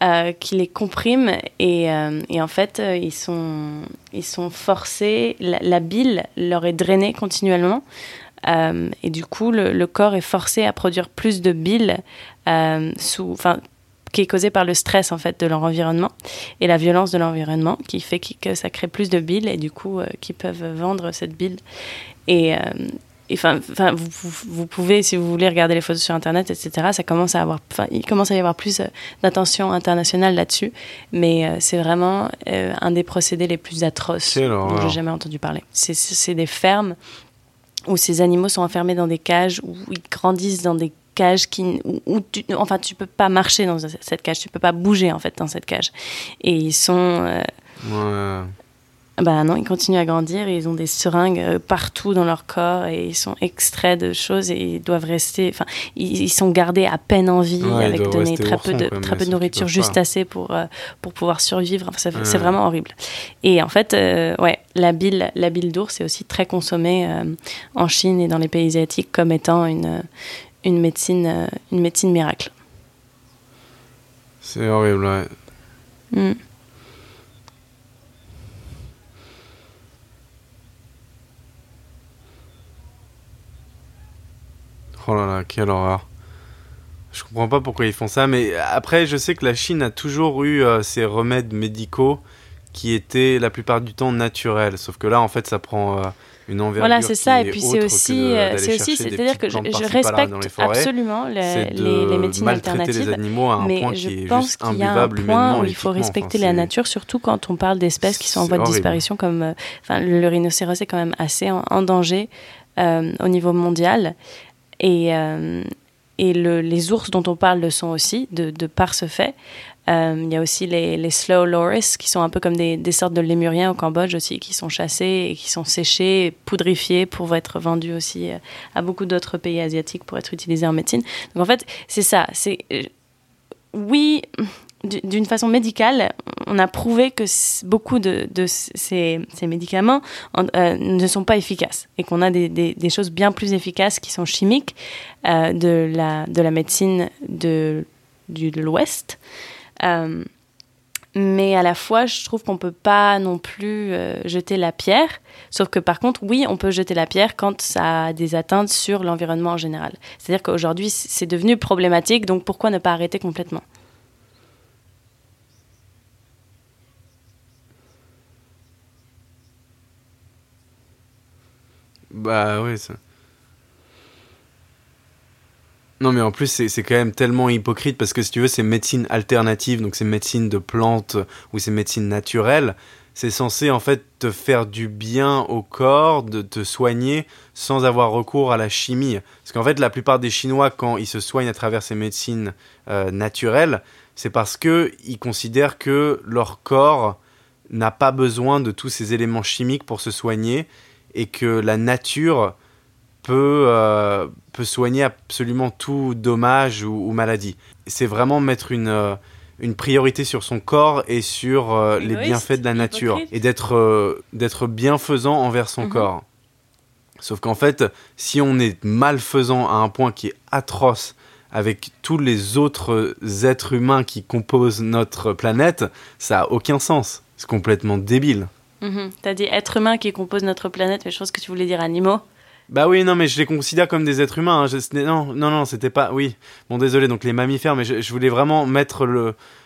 euh, qui les compriment. Et, euh, et en fait, euh, ils, sont, ils sont forcés, la, la bile leur est drainée continuellement. Euh, et du coup, le, le corps est forcé à produire plus de bile euh, sous, qui est causée par le stress en fait de leur environnement et la violence de l'environnement qui fait que ça crée plus de bile et du coup qui peuvent vendre cette bile et enfin, vous, pouvez, si vous voulez, regarder les photos sur Internet, etc. Ça commence à avoir, enfin, il commence à y avoir plus euh, d'attention internationale là-dessus, mais euh, c'est vraiment euh, un des procédés les plus atroces dont j'ai jamais entendu parler. C'est- des fermes où ces animaux sont enfermés dans des cages, où ils grandissent dans des cages qui, où, où tu, enfin, tu peux pas marcher dans cette cage, tu peux pas bouger en fait dans cette cage. Et ils sont, euh, Ouais. Bah non, ils continuent à grandir et ils ont des seringues euh, partout dans leur corps et ils sont extraits de choses et ils doivent rester, enfin, ils, ils sont gardés à peine en vie Ouais, avec très peu de très peu de nourriture, juste pas. assez pour euh, pour pouvoir survivre. Enfin, c'est Ouais. vraiment horrible. Et en fait, euh, ouais, la bile, la bile d'ours est aussi très consommée euh, en Chine et dans les pays asiatiques comme étant une une médecine une médecine miracle. C'est horrible, ouais. Mm. Oh là là, quelle horreur. Je comprends pas pourquoi ils font ça, mais après, je sais que la Chine a toujours eu euh, ces remèdes médicaux qui étaient la plupart du temps naturels. Sauf que là, en fait, ça prend euh, une envergure. Voilà, c'est ça. Et puis autre c'est aussi, euh, c'est aussi, c'est-à-dire que je, respecte forêts. absolument les, les, les médecines alternatives. les animaux à un mais point je qui est pense qu'il y a un point où il faut respecter Enfin, la nature, surtout quand on parle d'espèces qui sont en voie de disparition, comme euh, enfin, le rhinocéros est quand même assez en, en danger euh, au niveau mondial. Et, euh, et le- les ours dont on parle le sont aussi, de, par ce fait. Euh, il y a aussi les, slow loris, qui sont un peu comme des, sortes de lémuriens au Cambodge aussi, qui sont chassés et qui sont séchés, poudrifiés pour être vendus aussi euh, à beaucoup d'autres pays asiatiques pour être utilisés en médecine. Donc en fait, c'est ça. C'est oui, d'une façon médicale, on a prouvé que beaucoup de, ces, médicaments en- euh, ne sont pas efficaces et qu'on a des, choses bien plus efficaces qui sont chimiques euh, de, la, de la médecine de, l'Ouest. Euh, mais à la fois, je trouve qu'on peut pas non plus jeter la pierre. Sauf que par contre, oui, on peut jeter la pierre quand ça a des atteintes sur l'environnement en général. C'est-à-dire qu'aujourd'hui, c'est devenu problématique, donc pourquoi ne pas arrêter complètement? Bah oui, ça. Non, mais en plus, c'est quand même tellement hypocrite parce que si tu veux, c'est médecine alternative, donc c'est médecine de plantes ou c'est médecine naturelle. C'est censé en fait te faire du bien au corps, de te soigner sans avoir recours à la chimie. Parce qu'en fait, la plupart des Chinois, quand ils se soignent à travers ces médecines euh, naturelles, c'est parce que ils considèrent que leur corps n'a pas besoin de tous ces éléments chimiques pour se soigner et que la nature peut, euh, peut soigner absolument tout dommage ou, ou maladie. C'est vraiment mettre une, euh, une priorité sur son corps et sur euh, les bienfaits de la nature hypocrite. et d'être euh, d'être bienfaisant envers son Mhm. corps. Sauf qu'en fait, si on est malfaisant à un point qui est atroce avec tous les autres êtres humains qui composent notre planète, ça a aucun sens. C'est complètement débile. Mhm. T'as dit être humain qui compose notre planète, mais je pense que tu voulais dire animaux. Bah oui, non, mais je les considère comme des êtres humains. hein. Non, non, non, c'était pas. Oui, bon, désolé. Donc les mammifères, mais je, voulais vraiment mettre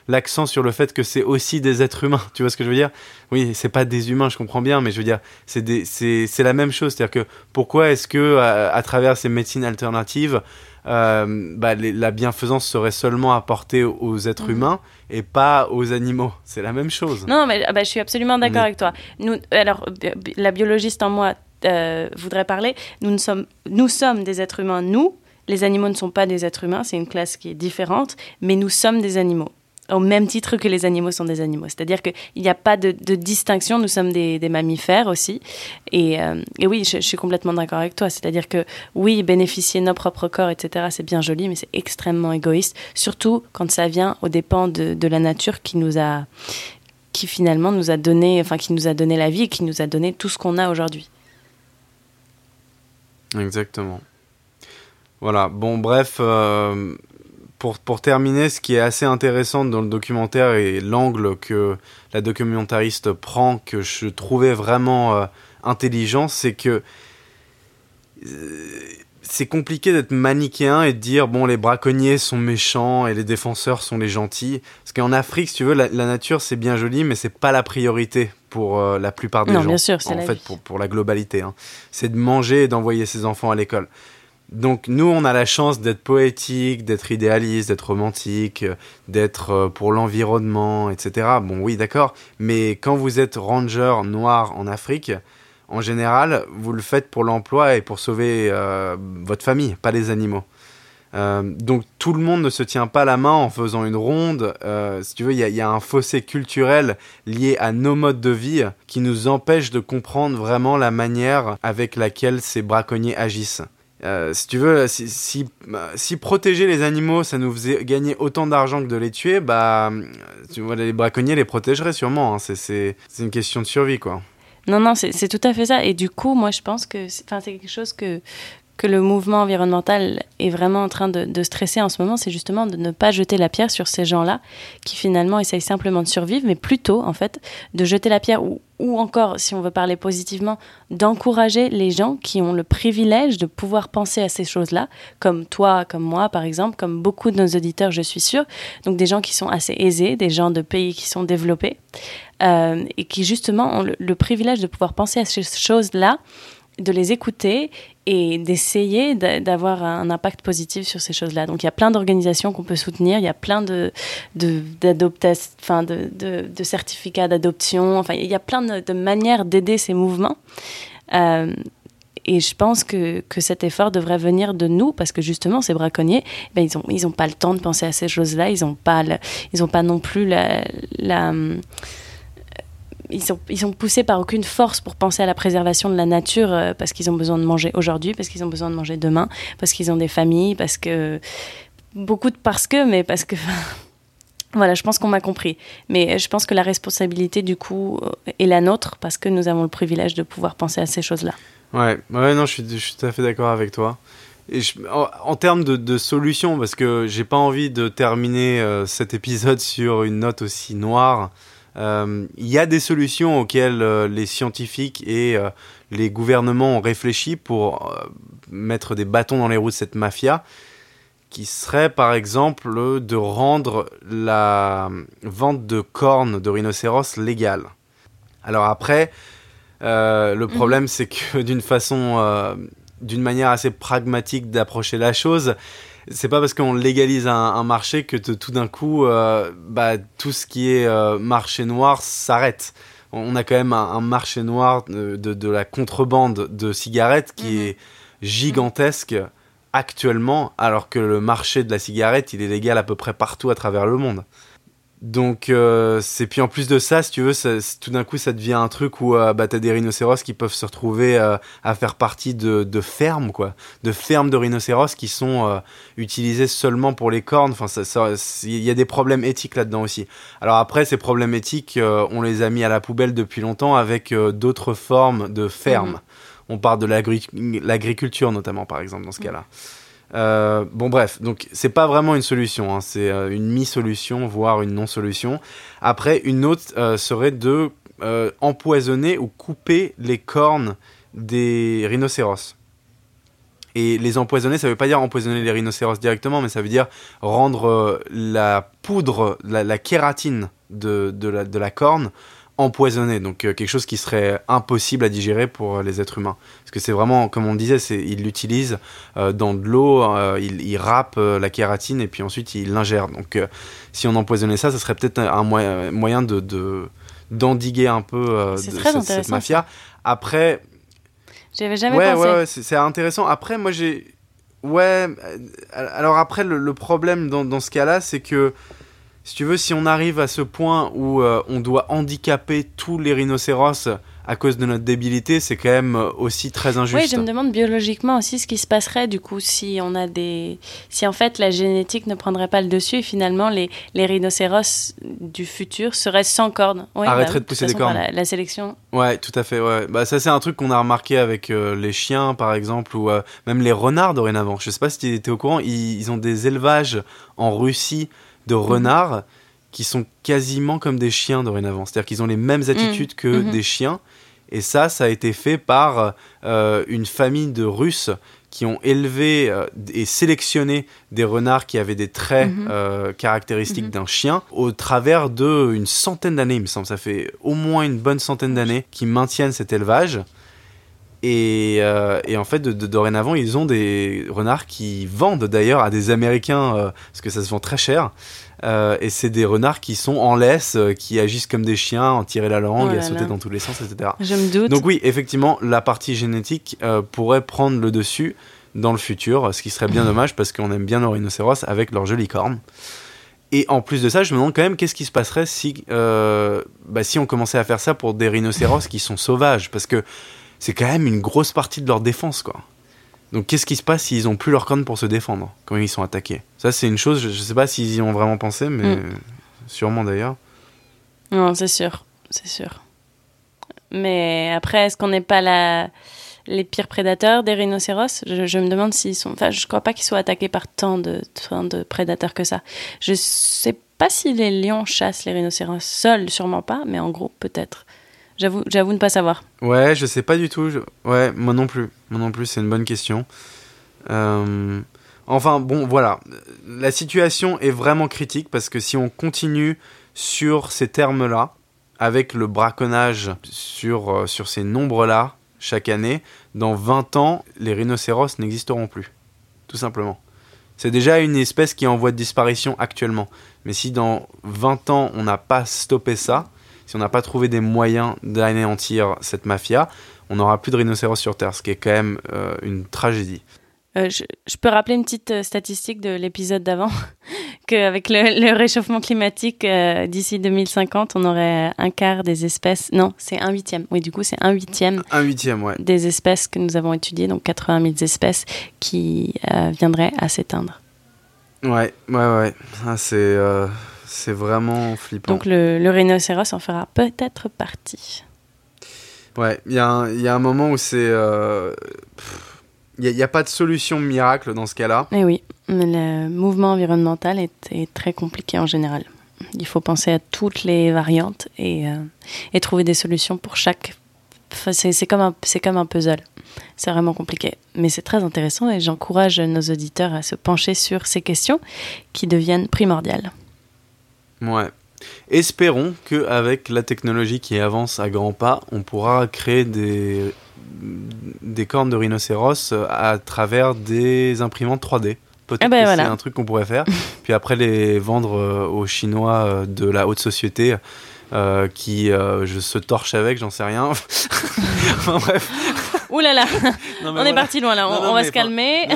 l'accent sur le fait que c'est aussi des êtres humains. Tu vois ce que je veux dire? Oui, c'est pas des humains, je comprends bien, mais je veux dire, c'est la même chose. C'est-à-dire que pourquoi est-ce que à travers ces médecines alternatives, euh, bah, les- la bienfaisance serait seulement apportée aux, êtres Mhm. humains et pas aux animaux C'est la même chose. Non, mais ah bah, je suis absolument d'accord Mais- avec toi. Nous, alors, la biologiste en moi euh, voudrait parler. Nous, ne sommes, nous sommes des êtres humains, nous. Les animaux ne sont pas des êtres humains, c'est une classe qui est différente, mais nous sommes des animaux. Au même titre que les animaux sont des animaux. C'est-à-dire qu'il n'y a pas de, distinction, nous sommes des, mammifères aussi. Et, euh, oui, je, suis complètement d'accord avec toi. C'est-à-dire que oui, bénéficier de nos propres corps, etc., c'est bien joli, mais c'est extrêmement égoïste, surtout quand ça vient aux dépens de, la nature qui nous a qui finalement nous a donné, enfin qui nous a donné la vie et qui nous a donné tout ce qu'on a aujourd'hui. Exactement. Voilà. Bon, bref, euh, pour, pour, terminer, ce qui est assez intéressant dans le documentaire et l'angle que la documentariste prend, que je trouvais vraiment euh, intelligent, c'est que euh, c'est compliqué d'être manichéen et de dire bon les braconniers sont méchants et les défenseurs sont les gentils. Parce qu'en Afrique si tu veux la, nature c'est bien joli mais c'est pas la priorité pour la plupart des non, gens. bien sûr, en la fait pour, pour, la globalité hein. c'est de manger et d'envoyer ses enfants à l'école donc nous, on a la chance d'être poétique, d'être idéaliste, d'être romantique, d'être euh, pour l'environnement, etc. Bon, oui, d'accord. Mais quand vous êtes ranger noir en Afrique, en général, vous le faites pour l'emploi et pour sauver euh, votre famille, pas les animaux. Euh, donc tout le monde ne se tient pas la main en faisant une ronde. si tu veux, il y, a un fossé culturel lié à nos modes de vie qui nous empêche de comprendre vraiment la manière avec laquelle ces braconniers agissent. Euh, si tu veux, si, si, protéger les animaux, ça nous faisait gagner autant d'argent que de les tuer, bah, tu vois, les braconniers les protégeraient sûrement. Hein. C'est une question de survie, quoi. Non, non, c'est tout à fait ça. Et du coup, moi, je pense que c'est quelque chose que, que le mouvement environnemental est vraiment en train de, stresser en ce moment, c'est justement de ne pas jeter la pierre sur ces gens-là qui finalement essayent simplement de survivre, mais plutôt en fait de jeter la pierre ou, encore, si on veut parler positivement, d'encourager les gens qui ont le privilège de pouvoir penser à ces choses-là, comme toi, comme moi par exemple, comme beaucoup de nos auditeurs, je suis sûre. Donc des gens qui sont assez aisés, des gens de pays qui sont développés euh, et qui justement ont le privilège de pouvoir penser à ces choses-là de les écouter et d'essayer d'avoir un impact positif sur ces choses-là. Donc il y a plein d'organisations qu'on peut soutenir, il y a plein de, de, enfin, de, de, certificats d'adoption, enfin il y a plein de, manières d'aider ces mouvements. Euh, et je pense que, que, cet effort devrait venir de nous parce que justement, ces braconniers, ben, ils n'ont ils ont pas le temps de penser à ces choses-là, ils n'ont pas, pas non plus la ils sont, sont poussés par aucune force pour penser à la préservation de la nature euh, parce qu'ils ont besoin de manger aujourd'hui, parce qu'ils ont besoin de manger demain, parce qu'ils ont des familles, parce que. Beaucoup de parce que, mais parce que. Voilà, je pense qu'on m'a compris. Mais je pense que la responsabilité, du coup, euh, est la nôtre parce que nous avons le privilège de pouvoir penser à ces choses-là. Ouais, ouais non, je suis, tout à fait d'accord avec toi. Et en, termes de, de, solutions, parce que j'ai pas envie de terminer euh, cet épisode sur une note aussi noire, il y a des solutions auxquelles euh, les scientifiques et euh, les gouvernements ont réfléchi pour mettre des bâtons dans les roues de cette mafia, qui serait par exemple de rendre la vente de cornes de rhinocéros légale. Alors après, le mhm. problème c'est que d'une façon, d'une manière assez pragmatique d'approcher la chose, c'est pas parce qu'on légalise un, marché que tout d'un coup, euh, bah, tout ce qui est euh, marché noir s'arrête. On a quand même un, marché noir de, de, la contrebande de cigarettes qui mhm. est gigantesque actuellement, alors que le marché de la cigarette, il est légal à peu près partout à travers le monde. Donc, euh, c'est puis en plus de ça, si tu veux, tout d'un coup, ça devient un truc où euh, bah, t'as des rhinocéros qui peuvent se retrouver euh, à faire partie de, de, fermes, quoi, de fermes de rhinocéros qui sont euh, utilisées seulement pour les cornes. Enfin, il y a des problèmes éthiques là-dedans aussi. Alors après, ces problèmes éthiques, on les a mis à la poubelle depuis longtemps avec d'autres formes de fermes. Mhm. On parle de l'agriculture notamment, par exemple, dans ce cas-là. Euh, bon bref, donc c'est pas vraiment une solution, hein, c'est euh, une mi-solution, voire une non-solution. Après, une autre euh, serait de empoisonner ou couper les cornes des rhinocéros. Et les empoisonner, ça veut pas dire empoisonner les rhinocéros directement, mais ça veut dire rendre la poudre, la, kératine de, la corne empoisonné, donc euh, quelque chose qui serait impossible à digérer pour euh, les êtres humains. Parce que c'est vraiment, comme on le disait, c'est, ils l'utilisent euh, dans de l'eau, ils, ils râpent la kératine et puis ensuite ils l'ingèrent. Donc si on empoisonnait ça, ce serait peut-être un, moyen, de, d'endiguer un peu cette, mafia. Après... J'avais jamais ouais, pensé. Ouais, c'est, intéressant. Après, moi j'ai... Ouais, alors après, le, problème dans, dans ce cas-là, c'est que si tu veux, si on arrive à ce point où euh, on doit handicaper tous les rhinocéros à cause de notre débilité, c'est quand même euh, aussi très injuste. Oui, je me demande biologiquement aussi ce qui se passerait du coup si on a des, si en fait la génétique ne prendrait pas le dessus et finalement les, les rhinocéros du futur seraient sans cornes. Ouais, Arrêteraient bah, de pousser des cornes. La, sélection. Ouais, tout à fait. Ouais. Bah ça c'est un truc qu'on a remarqué avec euh, les chiens par exemple ou même les renards dorénavant. Je sais pas si tu étais au courant, ils, ils, ont des élevages en Russie de renards qui sont quasiment comme des chiens dorénavant. C'est-à-dire qu'ils ont les mêmes attitudes mm. que mm-hmm. des chiens. Et ça, ça a été fait par euh, une famille de Russes qui ont élevé euh, et sélectionné des renards qui avaient des traits mm-hmm. euh, caractéristiques mm-hmm. d'un chien au travers de une centaine d'années, il me semble. Ça fait au moins une bonne centaine d'années qu'ils maintiennent cet élevage. Et, et, en fait, de, dorénavant, ils ont des renards qui vendent d'ailleurs à des Américains, parce que ça se vend très cher. Euh, et c'est des renards qui sont en laisse, euh, qui agissent comme des chiens, en tirer la langue, oh à sauter dans tous les sens, etc. Je me doute. Donc oui, effectivement, la partie génétique euh, pourrait prendre le dessus dans le futur, ce qui serait bien dommage parce qu'on aime bien nos rhinocéros avec leurs jolies cornes. Et en plus de ça, je me demande quand même qu'est-ce qui se passerait si, bah, si on commençait à faire ça pour des rhinocéros qui sont sauvages, parce que c'est quand même une grosse partie de leur défense, quoi. Donc qu'est-ce qui se passe s'ils ont plus leur corne pour se défendre quand ils sont attaqués? Ça c'est une chose, je, ne sais pas s'ils y ont vraiment pensé, mais mm. sûrement d'ailleurs. Non, c'est sûr, c'est sûr. Mais après, est-ce qu'on n'est pas la... les pires prédateurs des rhinocéros? Je, me demande s'ils sont... Enfin, je crois pas qu'ils soient attaqués par tant de, tant de prédateurs que ça. Je sais pas si les lions chassent les rhinocéros seuls, sûrement pas, mais en groupe peut-être. J'avoue, j'avoue ne pas savoir. Ouais, je sais pas du tout. Ouais, moi non plus. Moi non plus, c'est une bonne question. Euh, enfin, bon, voilà. La situation est vraiment critique parce que si on continue sur ces termes-là, avec le braconnage sur, euh, sur ces nombres-là, chaque année, dans 20 ans, les rhinocéros n'existeront plus. Tout simplement. C'est déjà une espèce qui est en voie de disparition actuellement. Mais si dans 20 ans, on n'a pas stoppé ça, si on n'a pas trouvé des moyens d'anéantir cette mafia, on n'aura plus de rhinocéros sur Terre, ce qui est quand même euh, une tragédie. Euh, je, peux rappeler une petite euh, statistique de l'épisode d'avant, qu'avec le, le, réchauffement climatique, d'ici 2050, on aurait un quart des espèces, non, c'est un huitième, oui, du coup, c'est un huitième, un huitième ouais. des espèces que nous avons étudiées, donc 80 000 espèces qui viendraient à s'éteindre. Ouais, ouais, ouais, c'est c'est vraiment flippant. Donc le, le rhinocéros en fera peut-être partie. Ouais, il y, y, a un moment où c'est... Il euh, n'y a, a, pas de solution miracle dans ce cas-là. Et eh oui, mais le mouvement environnemental est, est, très compliqué en général. Il faut penser à toutes les variantes et, euh, et trouver des solutions pour chaque... c'est comme, un, comme un puzzle. C'est vraiment compliqué. Mais c'est très intéressant et j'encourage nos auditeurs à se pencher sur ces questions qui deviennent primordiales. Ouais. Espérons qu'avec la technologie qui avance à grands pas, on pourra créer des, des cornes de rhinocéros à travers des imprimantes 3D. Peut-être ah ben que c'est un truc qu'on pourrait faire. Puis après les vendre euh, aux Chinois euh, de la haute société euh, qui je se torche avec, j'en sais rien. enfin bref. Ouh là là, on est parti loin là, on, va se calmer.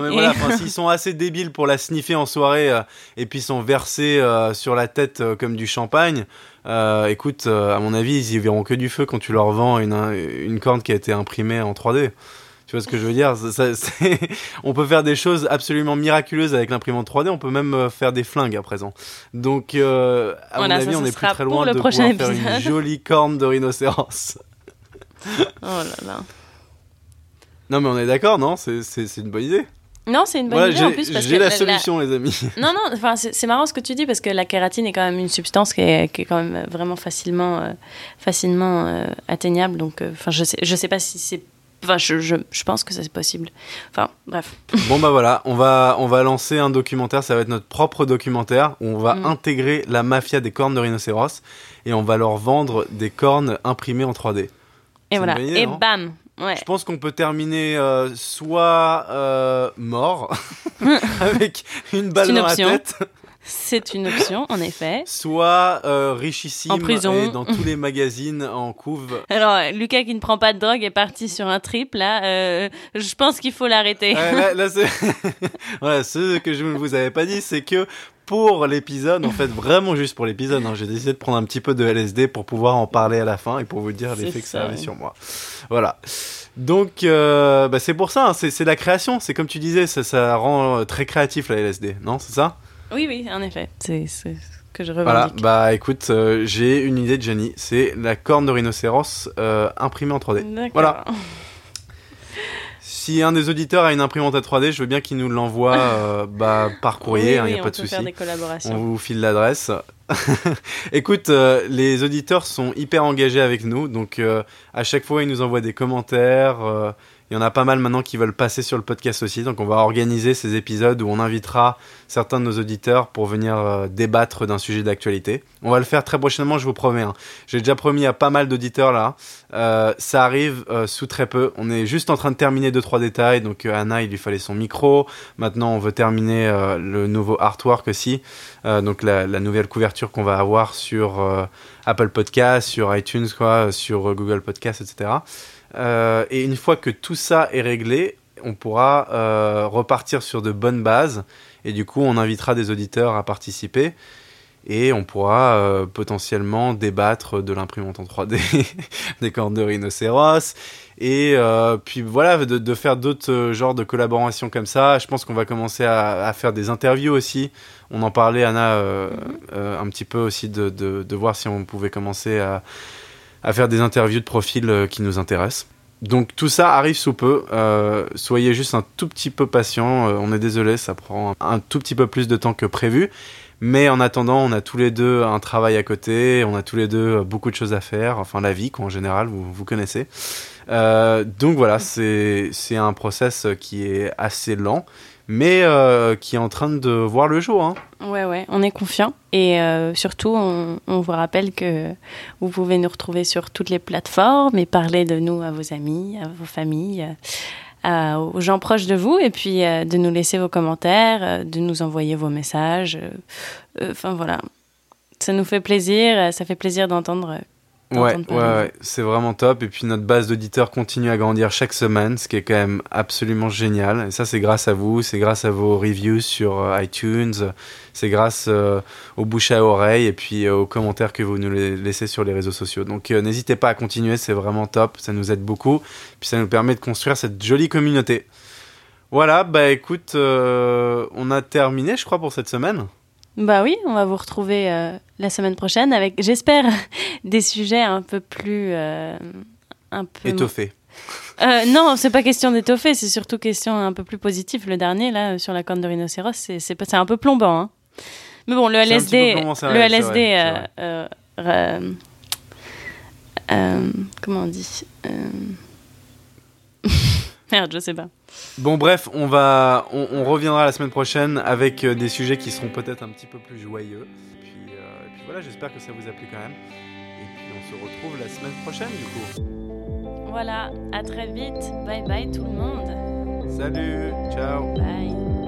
Non mais voilà, s'ils sont assez débiles pour la sniffer en soirée euh, et puis sont versés euh, sur la tête euh, comme du champagne, écoute, à mon avis, ils y verront que du feu quand tu leur vends une, une corne qui a été imprimée en 3D. Tu vois ce que je veux dire? On peut faire des choses absolument miraculeuses avec l'imprimante 3D, on peut même faire des flingues à présent. Donc, à mon avis, on est plus très loin de pouvoir faire une jolie corne de rhinocéros. oh là là. Non, mais on est d'accord, non? C'est une bonne idée. Non, c'est une bonne idée en plus. J'ai la solution, les amis. Non, non, enfin, c'est marrant ce que tu dis parce que la kératine est quand même une substance qui est, qui est quand même vraiment facilement, euh, facilement euh, atteignable. Donc, euh, je sais, je sais pas si c'est. Enfin, je, je, je, pense que ça c'est possible. Enfin, bref. Bon, bah voilà, on va, on va lancer un documentaire. Ça va être notre propre documentaire où on va mm. intégrer la mafia des cornes de rhinocéros et on va leur vendre des cornes imprimées en 3D. Et voilà, et bam, je pense qu'on peut terminer euh, soit euh, mort, avec une balle dans la tête, C'est une option, en effet. Soit euh, richissime En prison. et dans tous les magazines en couve. Alors, Lucas qui ne prend pas de drogue est parti sur un trip, là. euh, je pense qu'il faut l'arrêter. Ouais, là, là, voilà, ce que je ne vous avais pas dit, c'est que pour l'épisode, en fait, vraiment juste pour l'épisode, hein, j'ai décidé de prendre un petit peu de LSD pour pouvoir en parler à la fin et pour vous dire l'effet que ça avait sur moi. Voilà. Donc, euh, bah, c'est pour ça, hein, c'est, la création. C'est comme tu disais, ça, ça rend euh, très créatif la LSD, non C'est ça? Oui, oui, en effet. C'est c'est ce que je Voilà. revendique. Bah écoute, euh, j'ai une idée de Jenny. C'est la corne de rhinocéros euh, imprimée en 3D. D'accord. Voilà. Si un des auditeurs a une imprimante à 3D, je veux bien qu'il nous l'envoie euh, bah, par courrier, il Oui, n'y oui, a pas de souci. On vous file l'adresse. Écoute, euh, les auditeurs sont hyper engagés avec nous, donc euh, à chaque fois ils nous envoient des commentaires. Il y en a pas mal maintenant qui veulent passer sur le podcast aussi, donc on va organiser ces épisodes où on invitera certains de nos auditeurs pour venir euh, débattre d'un sujet d'actualité. On va le faire très prochainement, je vous promets. hein. J'ai déjà promis à pas mal d'auditeurs là. Euh, ça arrive euh, sous très peu. On est juste en train de terminer deux trois détails. Donc euh, Anna, il lui fallait son micro. Maintenant, on veut terminer le nouveau artwork aussi. Donc la, la nouvelle couverture qu'on va avoir sur Apple Podcast, sur iTunes, quoi, sur Google Podcast, etc. Euh, et une fois que tout ça est réglé, on pourra euh, repartir sur de bonnes bases. Et du coup, on invitera des auditeurs à participer. Et on pourra euh, potentiellement débattre de l'imprimante en 3D, des cornes de rhinocéros. Et euh, puis voilà, de, de faire d'autres genres de collaborations comme ça. Je pense qu'on va commencer à, à faire des interviews aussi. On en parlait, Anna, euh, euh, un petit peu aussi de, de, de voir si on pouvait commencer à, à faire des interviews de profils euh, qui nous intéressent. Donc tout ça arrive sous peu. Euh, soyez juste un tout petit peu patient. Euh, on est désolé, ça prend un tout petit peu plus de temps que prévu. Mais en attendant, on a tous les deux un travail à côté, on a tous les deux beaucoup de choses à faire, enfin la vie quoi en général, vous, connaissez. Donc voilà, c'est c'est un process qui est assez lent, mais euh, qui est en train de voir le jour. Hein. Ouais, ouais, on est confiant. Et euh, surtout, on, on vous rappelle que vous pouvez nous retrouver sur toutes les plateformes et parler de nous à vos amis, à vos familles, aux gens proches de vous. Et puis euh, de nous laisser vos commentaires, de nous envoyer vos messages. Enfin voilà. Ça nous fait plaisir. Ça fait plaisir d'entendre. Ouais, ouais, ouais, c'est vraiment top. Et puis notre base d'auditeurs continue à grandir chaque semaine, ce qui est quand même absolument génial. Et ça, c'est grâce à vous, c'est grâce à vos reviews sur euh, iTunes, c'est grâce euh, aux bouches à oreille et puis euh, aux commentaires que vous nous laissez sur les réseaux sociaux. Donc euh, n'hésitez pas à continuer, c'est vraiment top, ça nous aide beaucoup. Puis ça nous permet de construire cette jolie communauté. Voilà, bah écoute, on a terminé, je crois, pour cette semaine. Bah oui, on va vous retrouver euh, la semaine prochaine avec, j'espère, des sujets un peu plus. euh, un peu Étoffé. Euh, non, c'est pas question d'étoffer, c'est surtout question un peu plus positive. Le dernier, là, sur la corne de rhinocéros, c'est un peu plombant. hein. Mais bon, le LSD, plombant, le vrai, LSD, vrai, euh, comment on dit Merde, je sais pas. Bon bref, on va, on, on reviendra la semaine prochaine avec euh, des sujets qui seront peut-être un petit peu plus joyeux. Puis, euh, et puis voilà, j'espère que ça vous a plu quand même. Et puis on se retrouve la semaine prochaine du coup. Voilà, à très vite. Bye bye tout le monde. Salut, ciao. Bye.